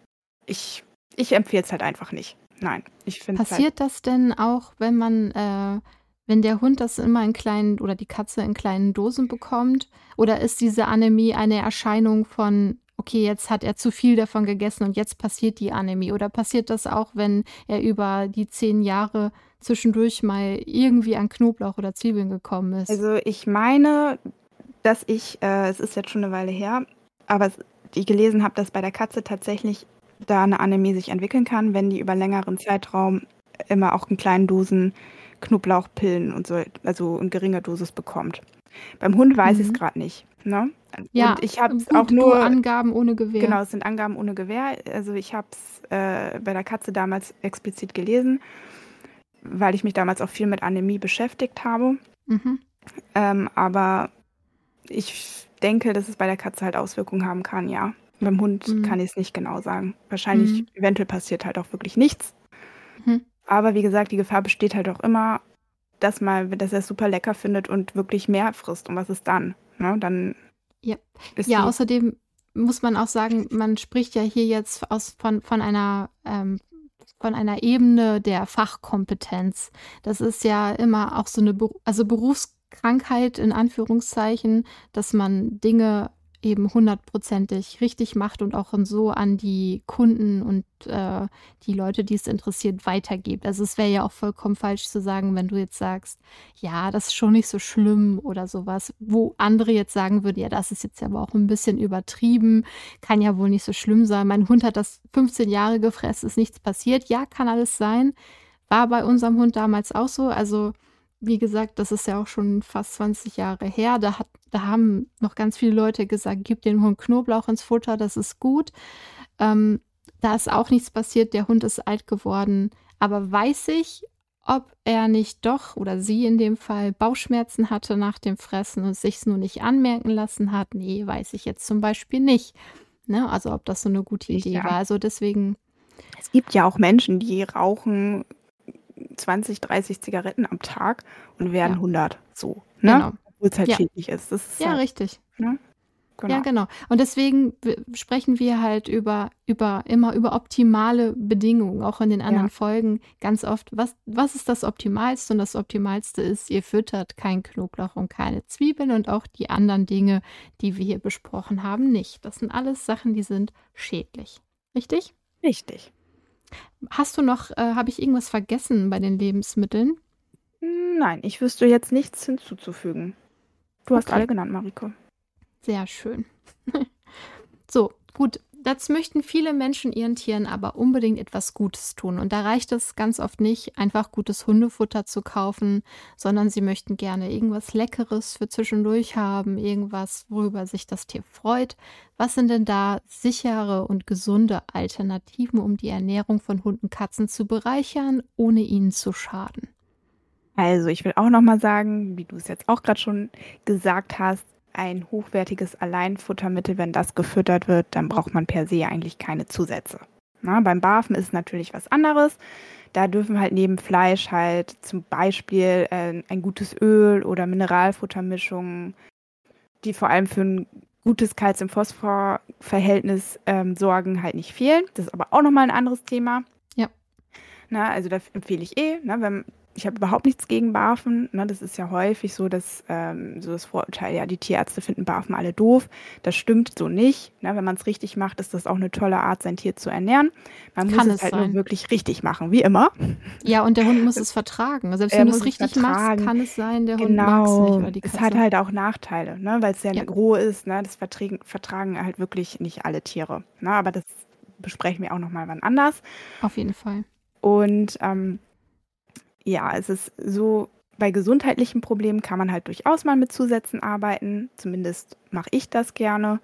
ich, ich empfehle es halt einfach nicht. Nein, ich finde halt, Passiert das denn auch, wenn man, äh, wenn der Hund das immer in kleinen oder die Katze in kleinen Dosen bekommt? Oder ist diese Anämie eine Erscheinung von, okay, jetzt hat er zu viel davon gegessen und jetzt passiert die Anämie? Oder passiert das auch, wenn er über die zehn Jahre zwischendurch mal irgendwie an Knoblauch oder Zwiebeln gekommen ist? also ich meine, dass ich, äh, es ist jetzt schon eine Weile her, aber ich gelesen habe, dass bei der Katze tatsächlich da eine Anämie sich entwickeln kann, wenn die über längeren Zeitraum immer auch in kleinen Dosen Knoblauchpillen und so, also in geringer Dosis bekommt. Beim Hund weiß ich es Mhm. gerade nicht. Ne? Ja, Und ich habe es auch nur, Angaben ohne Gewähr. genau, es sind Angaben ohne Gewähr. Also ich habe es äh, bei der Katze damals explizit gelesen, weil ich mich damals auch viel mit Anämie beschäftigt habe. Mhm. Ähm, aber ich denke, dass es bei der Katze halt Auswirkungen haben kann, ja. Beim Hund Mhm. kann ich es nicht genau sagen. Wahrscheinlich, Mhm. eventuell passiert halt auch wirklich nichts. Mhm. Aber wie gesagt, die Gefahr besteht halt auch immer, dass mal, dass er es super lecker findet und wirklich mehr frisst. Und was ist dann? Ne? Dann Ja. Ja, außerdem muss man auch sagen, man spricht ja hier jetzt aus, von, von einer, ähm, von einer Ebene der Fachkompetenz. Das ist ja immer auch so eine, also Berufskrankheit in Anführungszeichen, dass man Dinge eben hundertprozentig richtig macht und auch so an die Kunden und äh, die Leute, die es interessiert, weitergibt. Also es wäre ja auch vollkommen falsch zu sagen, wenn du jetzt sagst, ja, das ist schon nicht so schlimm oder sowas, wo andere jetzt sagen würden, ja, das ist jetzt aber auch ein bisschen übertrieben, kann ja wohl nicht so schlimm sein. Mein Hund hat das 15 Jahre gefressen, ist nichts passiert. Ja, kann alles sein. War bei unserem Hund damals auch so. Also, wie gesagt, das ist ja auch schon fast 20 Jahre her. Da, hat, da haben noch ganz viele Leute gesagt, gib dem Hund Knoblauch ins Futter, das ist gut. Ähm, da ist auch nichts passiert, der Hund ist alt geworden. Aber weiß ich, ob er nicht doch oder sie in dem Fall Bauchschmerzen hatte nach dem Fressen und sich nur nicht anmerken lassen hat? Nee, weiß ich jetzt zum Beispiel nicht. Ne? Also ob das so eine gute Idee sicher. war. Also deswegen, Es gibt ja auch Menschen, die rauchen 20, 30 Zigaretten am Tag und werden ja, 100. So, ne? genau. Obwohl es halt Ja, schädlich ist. Ist ja, halt, richtig. ne? Ja, genau. Und deswegen sprechen wir halt über, über immer über optimale Bedingungen, auch in den anderen Ja. Folgen ganz oft. Was, was ist das Optimalste? Und das Optimalste ist, ihr füttert kein Knoblauch und keine Zwiebeln und auch die anderen Dinge, die wir hier besprochen haben, nicht. Das sind alles Sachen, die sind schädlich. Richtig? Richtig. Hast du noch, äh, habe ich irgendwas vergessen bei den Lebensmitteln? Nein, ich wüsste jetzt nichts hinzuzufügen. Du hast Okay. alle genannt, Marike. Sehr schön. So, gut. Jetzt möchten viele Menschen ihren Tieren aber unbedingt etwas Gutes tun. Und da reicht es ganz oft nicht, einfach gutes Hundefutter zu kaufen, sondern sie möchten gerne irgendwas Leckeres für zwischendurch haben, irgendwas, worüber sich das Tier freut. Was sind denn da sichere und gesunde Alternativen, um die Ernährung von Hunden, Katzen zu bereichern, ohne ihnen zu schaden? Also, ich will auch noch mal sagen, wie du es jetzt auch gerade schon gesagt hast, ein hochwertiges Alleinfuttermittel, wenn das gefüttert wird, dann braucht man per se eigentlich keine Zusätze. Na, beim Barfen ist es natürlich was anderes. Da dürfen halt neben Fleisch halt zum Beispiel äh, ein gutes Öl oder Mineralfuttermischungen, die vor allem für ein gutes Calcium-Phosphor-Verhältnis ähm, sorgen, halt nicht fehlen. Das ist aber auch nochmal ein anderes Thema. Ja. Na, also da empfehle ich eh, ne, wenn, ich habe überhaupt nichts gegen Barfen. Ne, das ist ja häufig so, dass ähm, so das Vorurteil, ja, die Tierärzte finden Barfen alle doof. Das stimmt so nicht. Ne, wenn man es richtig macht, ist das auch eine tolle Art, sein Tier zu ernähren. Man Kann muss es es halt sein. nur wirklich richtig machen, wie immer. Ja, und der Hund muss es vertragen. Selbst Er wenn du es es richtig machst, vertragen. kann es sein, der Hund mag es nicht Genau. oder die Es Katze. hat halt auch Nachteile, ne, weil es ja, Ja. roh ist. Ne, das vertragen, vertragen halt wirklich nicht alle Tiere. Ne, aber das besprechen wir auch nochmal wann anders. Auf jeden Fall. Und ähm, ja, es ist so, bei gesundheitlichen Problemen kann man halt durchaus mal mit Zusätzen arbeiten. Zumindest mache ich das gerne.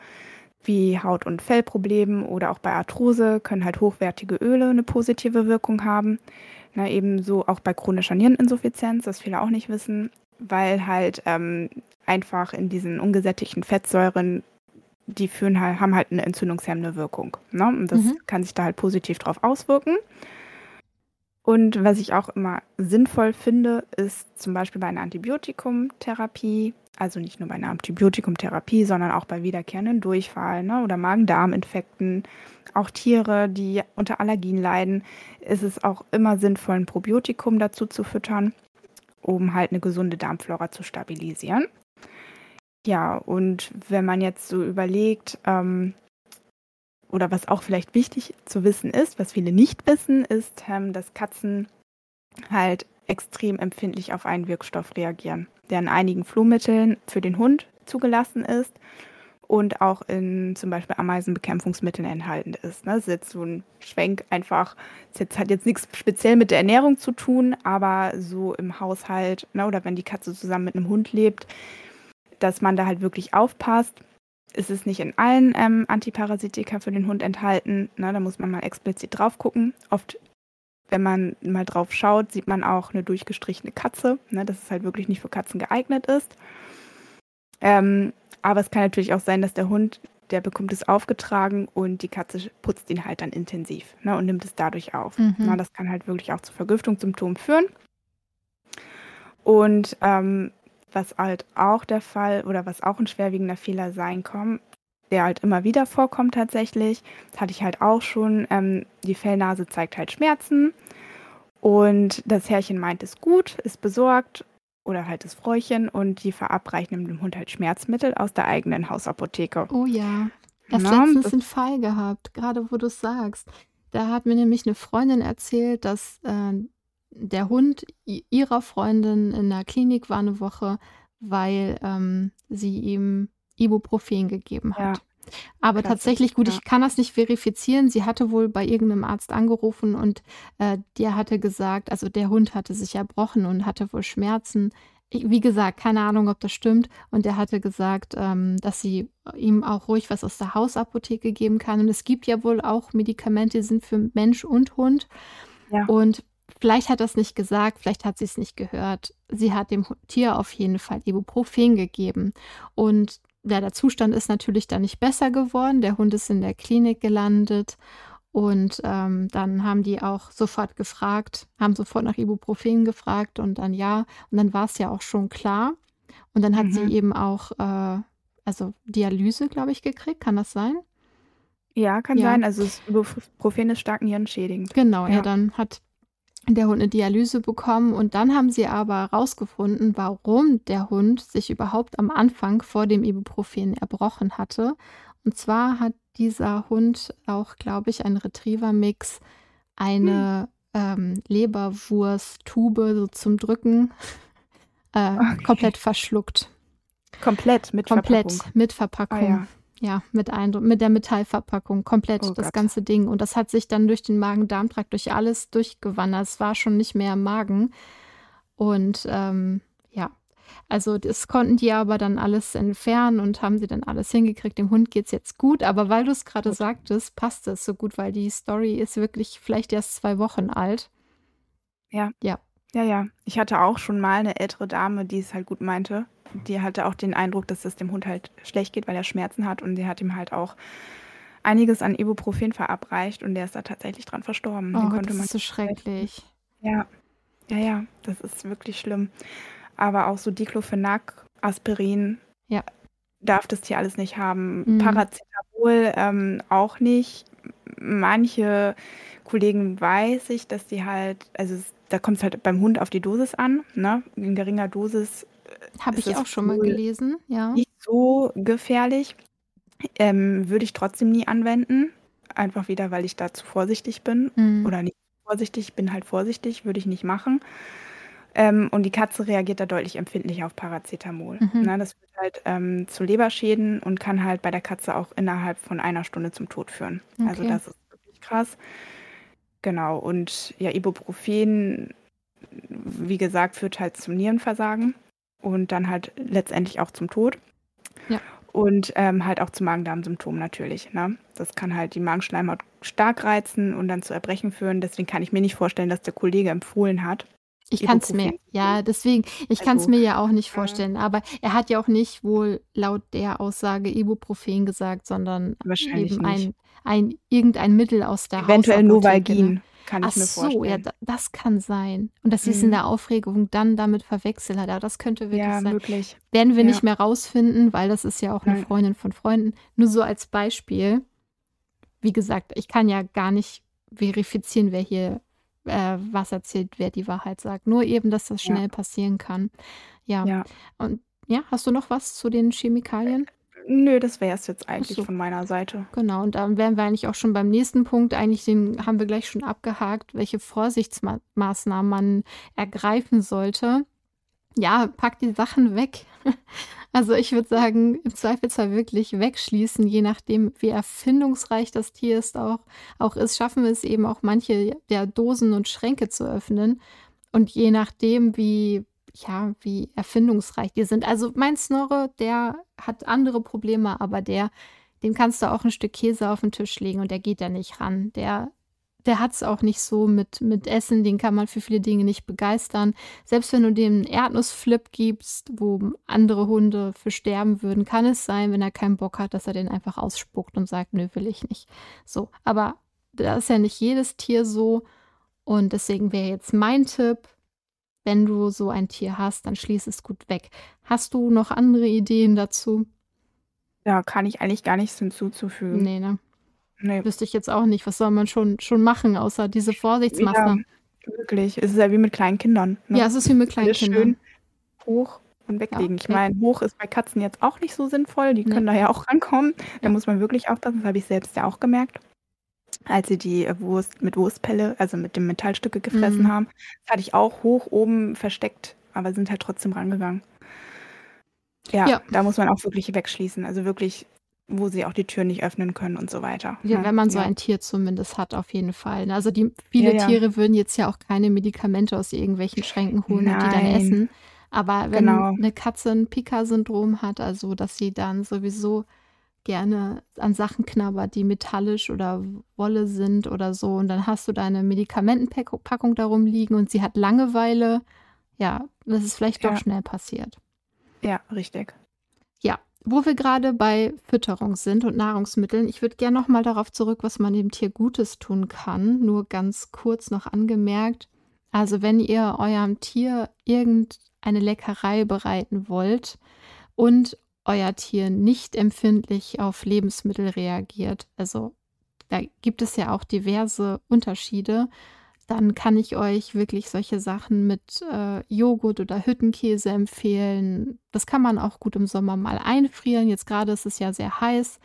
Wie Haut- und Fellproblemen oder auch bei Arthrose können halt hochwertige Öle eine positive Wirkung haben. Na, ebenso auch bei chronischer Niereninsuffizienz, das viele auch nicht wissen, weil halt ähm, einfach in diesen ungesättigten Fettsäuren, die führen halt, haben halt eine entzündungshemmende Wirkung. Ne? Und das Mhm. kann sich da halt positiv drauf auswirken. Und was ich auch immer sinnvoll finde, ist zum Beispiel bei einer Antibiotikumtherapie, also nicht nur bei einer Antibiotikumtherapie, sondern auch bei wiederkehrenden Durchfall ne, oder Magen-Darm-Infekten, auch Tiere, die unter Allergien leiden, ist es auch immer sinnvoll, ein Probiotikum dazu zu füttern, um halt eine gesunde Darmflora zu stabilisieren. Ja, und wenn man jetzt so überlegt, ähm, oder was auch vielleicht wichtig zu wissen ist, was viele nicht wissen, ist, ähm, dass Katzen halt extrem empfindlich auf einen Wirkstoff reagieren, der in einigen Flohmitteln für den Hund zugelassen ist und auch in zum Beispiel Ameisenbekämpfungsmitteln enthalten ist. Ne? Das ist jetzt so ein Schwenk einfach, das hat jetzt nichts speziell mit der Ernährung zu tun, aber so im Haushalt ne, oder wenn die Katze zusammen mit einem Hund lebt, dass man da halt wirklich aufpasst. Es ist nicht in allen ähm, Antiparasitika für den Hund enthalten. Ne? Da muss man mal explizit drauf gucken. Oft, wenn man mal drauf schaut, sieht man auch eine durchgestrichene Katze, ne? dass es halt wirklich nicht für Katzen geeignet ist. Ähm, aber es kann natürlich auch sein, dass der Hund, der bekommt es aufgetragen und die Katze putzt ihn halt dann intensiv ne? und nimmt es dadurch auf. Mhm. Na, das kann halt wirklich auch zu Vergiftungssymptomen führen. Und ähm, was halt auch der Fall oder was auch ein schwerwiegender Fehler sein kann, der halt immer wieder vorkommt tatsächlich, das hatte ich halt auch schon, ähm, die Fellnase zeigt halt Schmerzen und das Herrchen meint es gut, ist besorgt oder halt das Fräuchen und die verabreichen dem Hund halt Schmerzmittel aus der eigenen Hausapotheke. Oh ja. Erst Na, letztens einen Fall gehabt, gerade wo du es sagst. Da hat mir nämlich eine Freundin erzählt, dass äh, der Hund ihrer Freundin in der Klinik war eine Woche, weil ähm, sie ihm Ibuprofen gegeben Ja. hat. Aber Klassisch, tatsächlich, gut, ja. ich kann das nicht verifizieren. Sie hatte wohl bei irgendeinem Arzt angerufen und äh, der hatte gesagt, also der Hund hatte sich erbrochen und hatte wohl Schmerzen. Ich, wie gesagt, keine Ahnung, ob das stimmt. Und er hatte gesagt, ähm, dass sie ihm auch ruhig was aus der Hausapotheke geben kann. Und es gibt ja wohl auch Medikamente, die sind für Mensch und Hund. Ja. Und vielleicht hat er es nicht gesagt, vielleicht hat sie es nicht gehört. Sie hat dem Tier auf jeden Fall Ibuprofen gegeben. Und ja, der Zustand ist natürlich dann nicht besser geworden. Der Hund ist in der Klinik gelandet. Und ähm, dann haben die auch sofort gefragt, haben sofort nach Ibuprofen gefragt und dann ja. Und dann war es ja auch schon klar. Und dann hat Mhm. sie eben auch äh, also Dialyse, glaube ich, gekriegt. Kann das sein? Ja, kann Ja. sein. Also, das Ibuprofen ist stark nierenschädigend. Genau, ja, Ja. dann hat der Hund eine Dialyse bekommen und dann haben sie aber rausgefunden, warum der Hund sich überhaupt am Anfang vor dem Ibuprofen erbrochen hatte. Und zwar hat dieser Hund auch, glaube ich, ein Retriever-Mix, eine, ähm, Leberwursttube so zum Drücken, äh, Okay. komplett verschluckt. Komplett mit Komplett Verpackung. mit Ah Verpackung. ja. Ja, mit Eindru mit der Metallverpackung, komplett Oh das Gott. ganze Ding. Und das hat sich dann durch den Magen-Darm-Trakt, durch alles durchgewandert. Es war schon nicht mehr im Magen. Und ähm, ja, also das konnten die aber dann alles entfernen und haben sie dann alles hingekriegt. Dem Hund geht es jetzt gut, aber weil du es gerade sagtest, passt es so gut, weil die Story ist wirklich vielleicht erst zwei Wochen alt. Ja. Ja. Ja, ja. Ich hatte auch schon mal eine ältere Dame, die es halt gut meinte. Die hatte auch den Eindruck, dass es dem Hund halt schlecht geht, weil er Schmerzen hat und die hat ihm halt auch einiges an Ibuprofen verabreicht und der ist da tatsächlich dran verstorben. Oh Den Gott, konnte das ist so schrecklich. Ja. Ja, ja, das ist wirklich schlimm. Aber auch so Diclofenac, Aspirin Ja. darf das Tier alles nicht haben. Mhm. Paracetamol ähm, auch nicht. Manche Kollegen weiß ich, dass die halt, also da kommt es halt beim Hund auf die Dosis an. Ne? In geringer Dosis Habe ist ich auch schon mal gelesen, ja. nicht so gefährlich. Ähm, würde ich trotzdem nie anwenden. Einfach wieder, weil ich da zu vorsichtig bin. Mhm. Oder nicht vorsichtig, ich bin halt vorsichtig, würde ich nicht machen. Ähm, und die Katze reagiert da deutlich empfindlicher auf Paracetamol. Mhm. Ne, das führt halt ähm, zu Leberschäden und kann halt bei der Katze auch innerhalb von einer Stunde zum Tod führen. Also Okay. das ist wirklich krass. Genau, und ja, Ibuprofen, wie gesagt, führt halt zum Nierenversagen und dann halt letztendlich auch zum Tod. Ja. Und ähm, halt auch zu Magen-Darm-Symptomen natürlich. Ne? Das kann halt die Magenschleimhaut stark reizen und dann zu Erbrechen führen. Deswegen kann ich mir nicht vorstellen, dass der Kollege empfohlen hat. Ich kann es mir, ja, deswegen, ich kann es Also, mir ja auch nicht äh, vorstellen. Aber er hat ja auch nicht wohl laut der Aussage Ibuprofen gesagt, sondern eben ein, ein irgendein Mittel aus der Eventuell Hausapotheke? Novalgin, kann Ach ich mir so, ja, vorstellen. da, das kann sein. Und dass sie es in Mhm. der Aufregung dann damit verwechselt hat. Aber das könnte wirklich Ja, sein. möglich. Werden wir Ja. nicht mehr rausfinden, weil das ist ja auch eine Nein. Freundin von Freunden. Nur so als Beispiel. Wie gesagt, ich kann ja gar nicht verifizieren, wer hier äh, was erzählt, wer die Wahrheit sagt. Nur eben, dass das Ja. schnell passieren kann. Ja. Ja. Und ja, hast du noch was zu den Chemikalien? Nö, das wäre es jetzt eigentlich so. von meiner Seite. Genau, und dann wären wir eigentlich auch schon beim nächsten Punkt. Eigentlich den haben wir gleich schon abgehakt, welche Vorsichtsmaßnahmen man ergreifen sollte. Ja, pack die Sachen weg. Also ich würde sagen, im Zweifelsfall wirklich wegschließen, je nachdem, wie erfindungsreich das Tier ist auch, auch ist, schaffen es eben auch manche der Dosen und Schränke zu öffnen. Und je nachdem, wie, ja, wie erfindungsreich die sind. Also mein Snorre, der hat andere Probleme, aber der, dem kannst du auch ein Stück Käse auf den Tisch legen und der geht da nicht ran. Der, der hat es auch nicht so mit, mit Essen, den kann man für viele Dinge nicht begeistern. Selbst wenn du dem einen Erdnussflip gibst, wo andere Hunde für sterben würden, kann es sein, wenn er keinen Bock hat, dass er den einfach ausspuckt und sagt, nö, will ich nicht. So, aber da ist ja nicht jedes Tier so. Und deswegen wäre jetzt mein Tipp, wenn du so ein Tier hast, dann schließ es gut weg. Hast du noch andere Ideen dazu? Da kann ich eigentlich gar nichts hinzuzufügen. Nee, ne? Nee. Wüsste ich jetzt auch nicht. Was soll man schon, schon machen, außer diese Ja, Vorsichtsmaßnahmen? wirklich. Es ist ja wie mit kleinen Kindern. Ne? Ja, es ist wie mit kleinen Kindern. schön hoch und weglegen. ich weg. meine, hoch ist bei Katzen jetzt auch nicht so sinnvoll. Die Nee. können da ja auch rankommen. Da Ja. muss man wirklich aufpassen. Das habe ich selbst ja auch gemerkt. Als sie die Wurst mit Wurstpelle, also mit dem Metallstücke gefressen Mhm. haben. Das hatte ich auch hoch oben versteckt, aber sind halt trotzdem rangegangen. Ja, Ja. da muss man auch wirklich wegschließen. Also wirklich, wo sie auch die Tür nicht öffnen können und so weiter. Ja, ne? wenn man so ja. ein Tier zumindest hat, auf jeden Fall. Also die viele Ja, ja. Tiere würden jetzt ja auch keine Medikamente aus irgendwelchen Schränken holen und die dann Nein. essen. Aber wenn Genau. eine Katze ein Pika-Syndrom hat, also dass sie dann sowieso gerne an Sachen knabbert, die metallisch oder Wolle sind oder so, und dann hast du deine Medikamentenpackung darum liegen und sie hat Langeweile, ja, das ist vielleicht doch schnell passiert. Ja, richtig. Ja, wo wir gerade bei Fütterung sind und Nahrungsmitteln, ich würde gerne noch mal darauf zurück, was man dem Tier Gutes tun kann. Nur ganz kurz noch angemerkt. Also wenn ihr eurem Tier irgendeine Leckerei bereiten wollt und euer Tier nicht empfindlich auf Lebensmittel reagiert, also da gibt es ja auch diverse Unterschiede, dann kann ich euch wirklich solche Sachen mit äh, Joghurt oder Hüttenkäse empfehlen. Das kann man auch gut im Sommer mal einfrieren. Jetzt gerade ist es ja sehr heiß.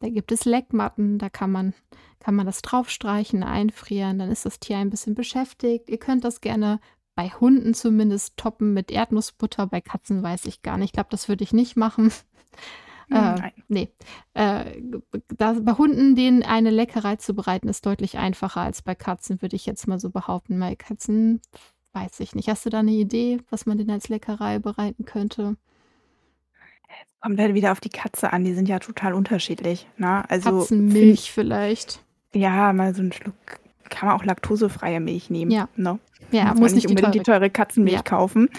Da gibt es Leckmatten, da kann man, kann man das draufstreichen, einfrieren. Dann ist das Tier ein bisschen beschäftigt. Ihr könnt das gerne bei Hunden zumindest toppen mit Erdnussbutter. Bei Katzen weiß ich gar nicht. Ich glaube, das würde ich nicht machen. Äh, Nein. Nee. Äh, da, bei Hunden, denen eine Leckerei zu bereiten, ist deutlich einfacher als bei Katzen, würde ich jetzt mal so behaupten. Bei Katzen weiß ich nicht. Hast du da eine Idee, was man denen als Leckerei bereiten könnte? Kommt halt wieder auf die Katze an, die sind ja total unterschiedlich. Ne? Also Katzenmilch vielleicht. Ja, mal so einen Schluck kann man auch laktosefreie Milch nehmen. Ja. Ne? Ja, muss, muss nicht unbedingt die teure Katzenmilch ja. kaufen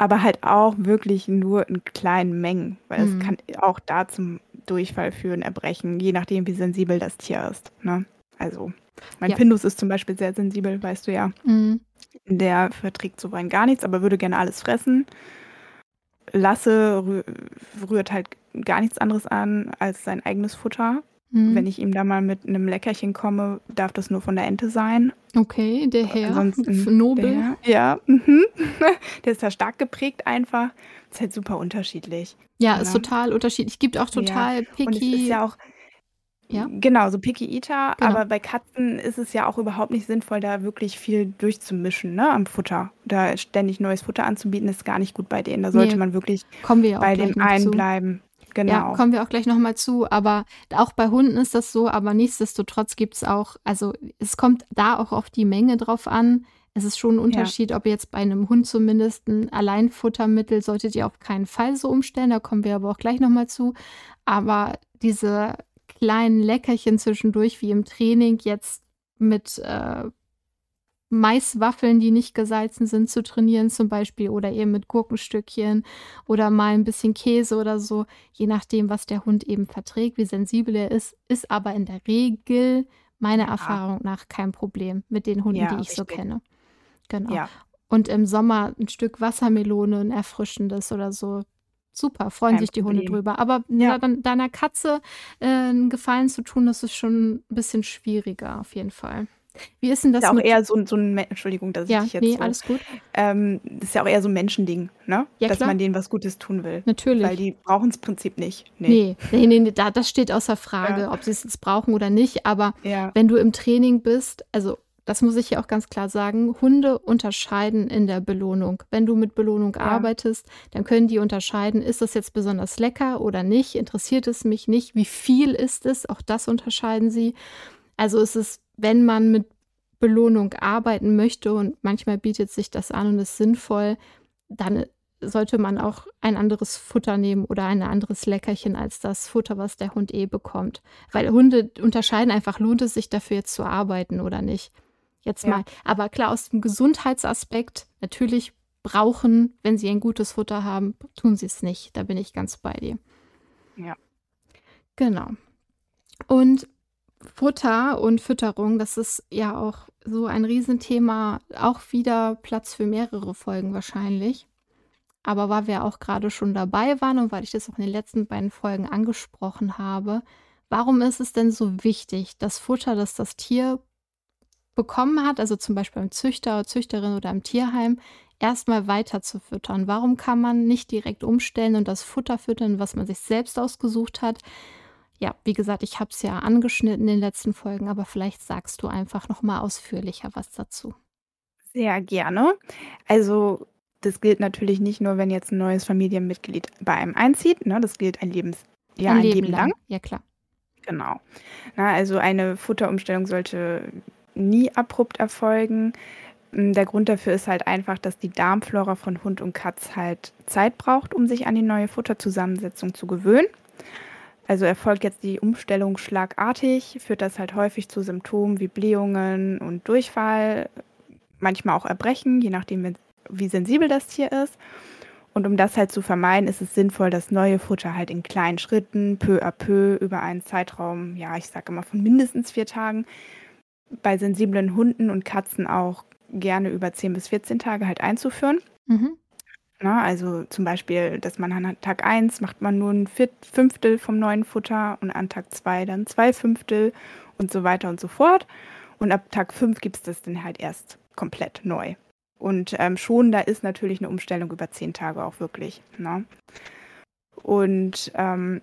aber halt auch wirklich nur in kleinen Mengen, weil es mhm. kann auch da zum Durchfall führen, Erbrechen, je nachdem, wie sensibel das Tier ist. Ne? Also, mein ja. Pindus ist zum Beispiel sehr sensibel, weißt du ja. Mhm. Der verträgt so rein gar nichts, aber würde gerne alles fressen. Lasse rü rührt halt gar nichts anderes an als sein eigenes Futter. Mhm. Wenn ich ihm da mal mit einem Leckerchen komme, darf das nur von der Ente sein. Okay, der Herr. Ansonsten Nobel. Der, ja, mhm. der ist da stark geprägt einfach. Ist halt super unterschiedlich. Ja, ist total unterschiedlich. Gibt auch total ja. picky. Und es ist ja auch ja? Genau, so Picky Eater, genau. aber bei Katzen ist es ja auch überhaupt nicht sinnvoll, da wirklich viel durchzumischen ne, am Futter. Da ständig neues Futter anzubieten, ist gar nicht gut bei denen. Da sollte nee, man wirklich bei dem einen zu. bleiben. Genau. Ja, kommen wir auch gleich nochmal zu. Aber auch bei Hunden ist das so, aber nichtsdestotrotz gibt es auch, also es kommt da auch auf die Menge drauf an. Es ist schon ein Unterschied, ja. ob jetzt bei einem Hund zumindest ein Alleinfuttermittel solltet ihr auf keinen Fall so umstellen. Da kommen wir aber auch gleich nochmal zu. Aber diese kleinen Leckerchen zwischendurch, wie im Training, jetzt mit äh, Maiswaffeln, die nicht gesalzen sind, zu trainieren zum Beispiel oder eben mit Gurkenstückchen oder mal ein bisschen Käse oder so, je nachdem, was der Hund eben verträgt, wie sensibel er ist, ist aber in der Regel meiner ja. Erfahrung nach kein Problem mit den Hunden, ja, die ich richtig. so kenne. Genau. Ja. Und im Sommer ein Stück Wassermelone, ein erfrischendes oder so. Super, freuen Kein sich die Problem. Hunde drüber. Aber deiner Katze äh, einen Gefallen zu tun, das ist schon ein bisschen schwieriger auf jeden Fall. Wie ist denn das? Ist ja auch eher so, so ein, Entschuldigung, dass ja, ich jetzt nee, so, alles gut. Ähm, das ist ja auch eher so ein Menschending, ne? Ja, dass klar. man denen was Gutes tun will. Natürlich. Weil die brauchen es im Prinzip nicht. Nee, nee, nee, nee da, das steht außer Frage, ja. ob sie es jetzt brauchen oder nicht. Aber wenn du im Training bist, also das muss ich hier auch ganz klar sagen, Hunde unterscheiden in der Belohnung. Wenn du mit Belohnung ja. arbeitest, dann können die unterscheiden, ist das jetzt besonders lecker oder nicht, interessiert es mich nicht, wie viel ist es, auch das unterscheiden sie. Also ist es, wenn man mit Belohnung arbeiten möchte und manchmal bietet sich das an und ist sinnvoll, dann sollte man auch ein anderes Futter nehmen oder ein anderes Leckerchen als das Futter, was der Hund eh bekommt. Weil Hunde unterscheiden einfach, lohnt es sich dafür jetzt zu arbeiten oder nicht. Jetzt ja. mal. Aber klar, aus dem Gesundheitsaspekt natürlich brauchen, wenn sie ein gutes Futter haben, tun sie es nicht. Da bin ich ganz bei dir. Ja. Genau. Und Futter und Fütterung, das ist ja auch so ein Riesenthema, auch wieder Platz für mehrere Folgen wahrscheinlich. Aber weil wir auch gerade schon dabei waren und weil ich das auch in den letzten beiden Folgen angesprochen habe, warum ist es denn so wichtig, das Futter, das das Tier bekommen hat, also zum Beispiel beim Züchter, Züchterin oder im Tierheim, erstmal weiter zu füttern? Warum kann man nicht direkt umstellen und das Futter füttern, was man sich selbst ausgesucht hat? Ja, wie gesagt, ich habe es ja angeschnitten in den letzten Folgen, aber vielleicht sagst du einfach noch mal ausführlicher was dazu. Sehr gerne. Also das gilt natürlich nicht nur, wenn jetzt ein neues Familienmitglied bei einem einzieht. Ne? Das gilt ein Lebens ja, ein, ein Leben, Leben lang. lang. Ja, klar. Genau. Na, also eine Futterumstellung sollte nie abrupt erfolgen. Hm, der Grund dafür ist halt einfach, dass die Darmflora von Hund und Katz halt Zeit braucht, um sich an die neue Futterzusammensetzung zu gewöhnen. Also erfolgt jetzt die Umstellung schlagartig, führt das halt häufig zu Symptomen wie Blähungen und Durchfall, manchmal auch Erbrechen, je nachdem, wie sensibel das Tier ist. Und um das halt zu vermeiden, ist es sinnvoll, das neue Futter halt in kleinen Schritten, peu à peu, über einen Zeitraum, ja, ich sage immer von mindestens vier Tagen, bei sensiblen Hunden und Katzen auch gerne über 10 bis 14 Tage halt einzuführen. Mhm. Ne? Also zum Beispiel, dass man an Tag 1 macht man nur ein Fünftel vom neuen Futter und an Tag 2 dann zwei Fünftel und so weiter und so fort. Und ab Tag 5 gibt es das dann halt erst komplett neu. Und ähm, schon, da ist natürlich eine Umstellung über zehn Tage auch wirklich. Ne? Und ähm,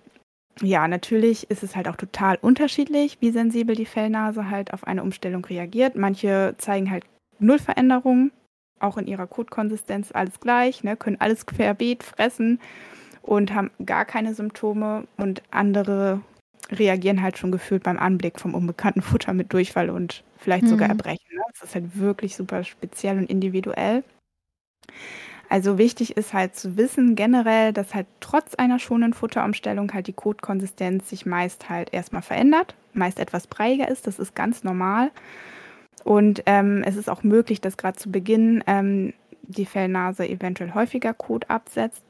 ja, natürlich ist es halt auch total unterschiedlich, wie sensibel die Fellnase halt auf eine Umstellung reagiert. Manche zeigen halt null Veränderungen, auch in ihrer Kotkonsistenz alles gleich, ne, können alles querbeet fressen und haben gar keine Symptome und andere reagieren halt schon gefühlt beim Anblick vom unbekannten Futter mit Durchfall und vielleicht mhm. sogar Erbrechen. Ne? Das ist halt wirklich super speziell und individuell. Also wichtig ist halt zu wissen generell, dass halt trotz einer schonenden Futterumstellung halt die Kotkonsistenz sich meist halt erstmal verändert, meist etwas breiiger ist. Das ist ganz normal. Und ähm, es ist auch möglich, dass gerade zu Beginn ähm, die Fellnase eventuell häufiger Kot absetzt.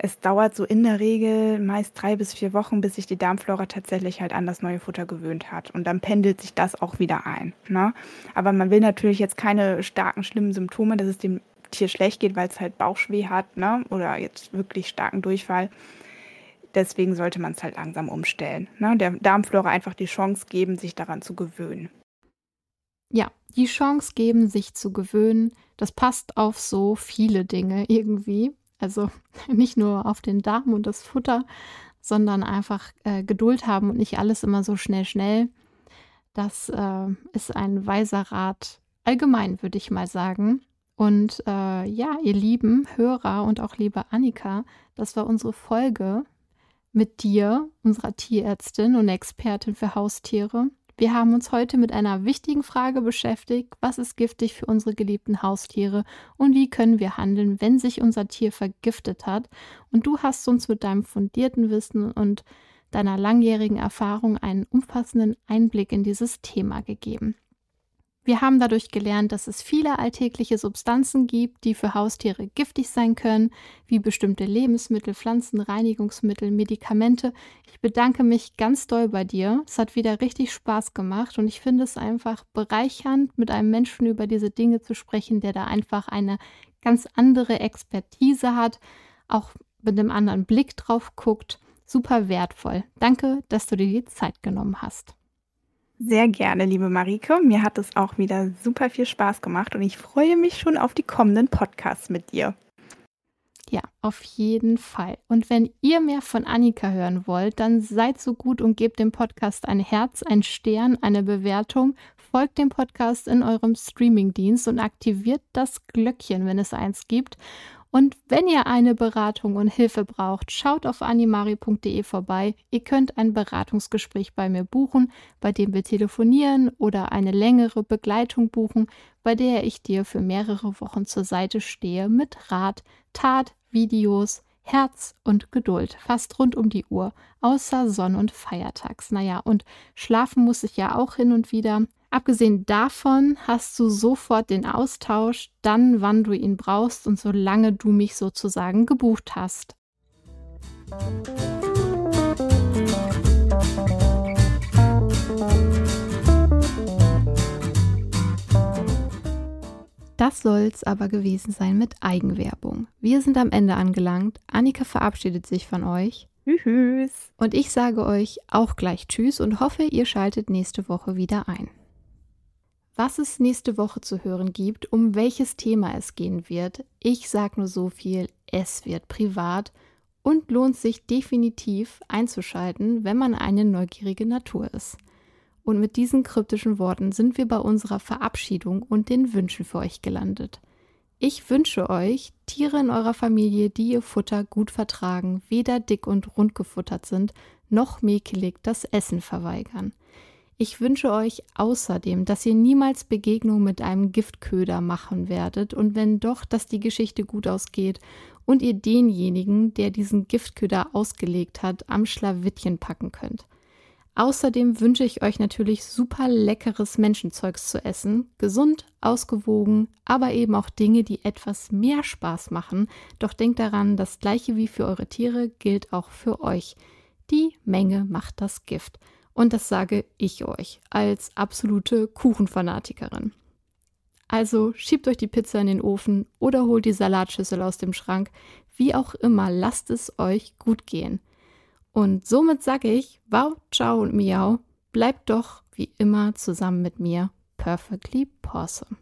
Es dauert so in der Regel meist drei bis vier Wochen, bis sich die Darmflora tatsächlich halt an das neue Futter gewöhnt hat. Und dann pendelt sich das auch wieder ein. Ne? Aber man will natürlich jetzt keine starken, schlimmen Symptome, dass es dem Tier schlecht geht, weil es halt Bauchschweh hat ne? oder jetzt wirklich starken Durchfall. Deswegen sollte man es halt langsam umstellen. Ne? Der Darmflora einfach die Chance geben, sich daran zu gewöhnen. Ja, die Chance geben, sich zu gewöhnen, das passt auf so viele Dinge irgendwie. Also nicht nur auf den Darm und das Futter, sondern einfach äh, Geduld haben und nicht alles immer so schnell, schnell. Das äh, ist ein weiser Rat allgemein, würde ich mal sagen. Und äh, ja, ihr lieben Hörer und auch liebe Annika, das war unsere Folge mit dir, unserer Tierärztin und Expertin für Haustiere. Wir haben uns heute mit einer wichtigen Frage beschäftigt. Was ist giftig für unsere geliebten Haustiere und wie können wir handeln, wenn sich unser Tier vergiftet hat? Und du hast uns mit deinem fundierten Wissen und deiner langjährigen Erfahrung einen umfassenden Einblick in dieses Thema gegeben. Wir haben dadurch gelernt, dass es viele alltägliche Substanzen gibt, die für Haustiere giftig sein können, wie bestimmte Lebensmittel, Pflanzen, Reinigungsmittel, Medikamente. Ich bedanke mich ganz doll bei dir. Es hat wieder richtig Spaß gemacht und ich finde es einfach bereichernd, mit einem Menschen über diese Dinge zu sprechen, der da einfach eine ganz andere Expertise hat, auch mit einem anderen Blick drauf guckt. Super wertvoll. Danke, dass du dir die Zeit genommen hast. Sehr gerne, liebe Marike. Mir hat es auch wieder super viel Spaß gemacht und ich freue mich schon auf die kommenden Podcasts mit dir. Ja, auf jeden Fall. Und wenn ihr mehr von Annika hören wollt, dann seid so gut und gebt dem Podcast ein Herz, ein Stern, eine Bewertung. Folgt dem Podcast in eurem Streamingdienst und aktiviert das Glöckchen, wenn es eins gibt. Und wenn ihr eine Beratung und Hilfe braucht, schaut auf animari.de vorbei. Ihr könnt ein Beratungsgespräch bei mir buchen, bei dem wir telefonieren oder eine längere Begleitung buchen, bei der ich dir für mehrere Wochen zur Seite stehe mit Rat, Tat, Videos, Herz und Geduld, fast rund um die Uhr, außer Sonn- und Feiertags. Naja, und schlafen muss ich ja auch hin und wieder. Abgesehen davon hast du sofort den Austausch, dann wann du ihn brauchst und solange du mich sozusagen gebucht hast. Das soll's aber gewesen sein mit Eigenwerbung. Wir sind am Ende angelangt. Annika verabschiedet sich von euch. Tschüss. Und ich sage euch auch gleich Tschüss und hoffe, ihr schaltet nächste Woche wieder ein was es nächste Woche zu hören gibt, um welches Thema es gehen wird. Ich sage nur so viel, es wird privat und lohnt sich definitiv einzuschalten, wenn man eine neugierige Natur ist. Und mit diesen kryptischen Worten sind wir bei unserer Verabschiedung und den Wünschen für euch gelandet. Ich wünsche euch Tiere in eurer Familie, die ihr Futter gut vertragen, weder dick und rund gefuttert sind, noch mäkelig das Essen verweigern. Ich wünsche euch außerdem, dass ihr niemals Begegnung mit einem Giftköder machen werdet und wenn doch, dass die Geschichte gut ausgeht und ihr denjenigen, der diesen Giftköder ausgelegt hat, am Schlawittchen packen könnt. Außerdem wünsche ich euch natürlich super leckeres Menschenzeugs zu essen, gesund, ausgewogen, aber eben auch Dinge, die etwas mehr Spaß machen. Doch denkt daran, das gleiche wie für eure Tiere gilt auch für euch. Die Menge macht das Gift. Und das sage ich euch als absolute Kuchenfanatikerin. Also schiebt euch die Pizza in den Ofen oder holt die Salatschüssel aus dem Schrank. Wie auch immer, lasst es euch gut gehen. Und somit sage ich, wow, ciao und miau, bleibt doch wie immer zusammen mit mir perfectly awesome.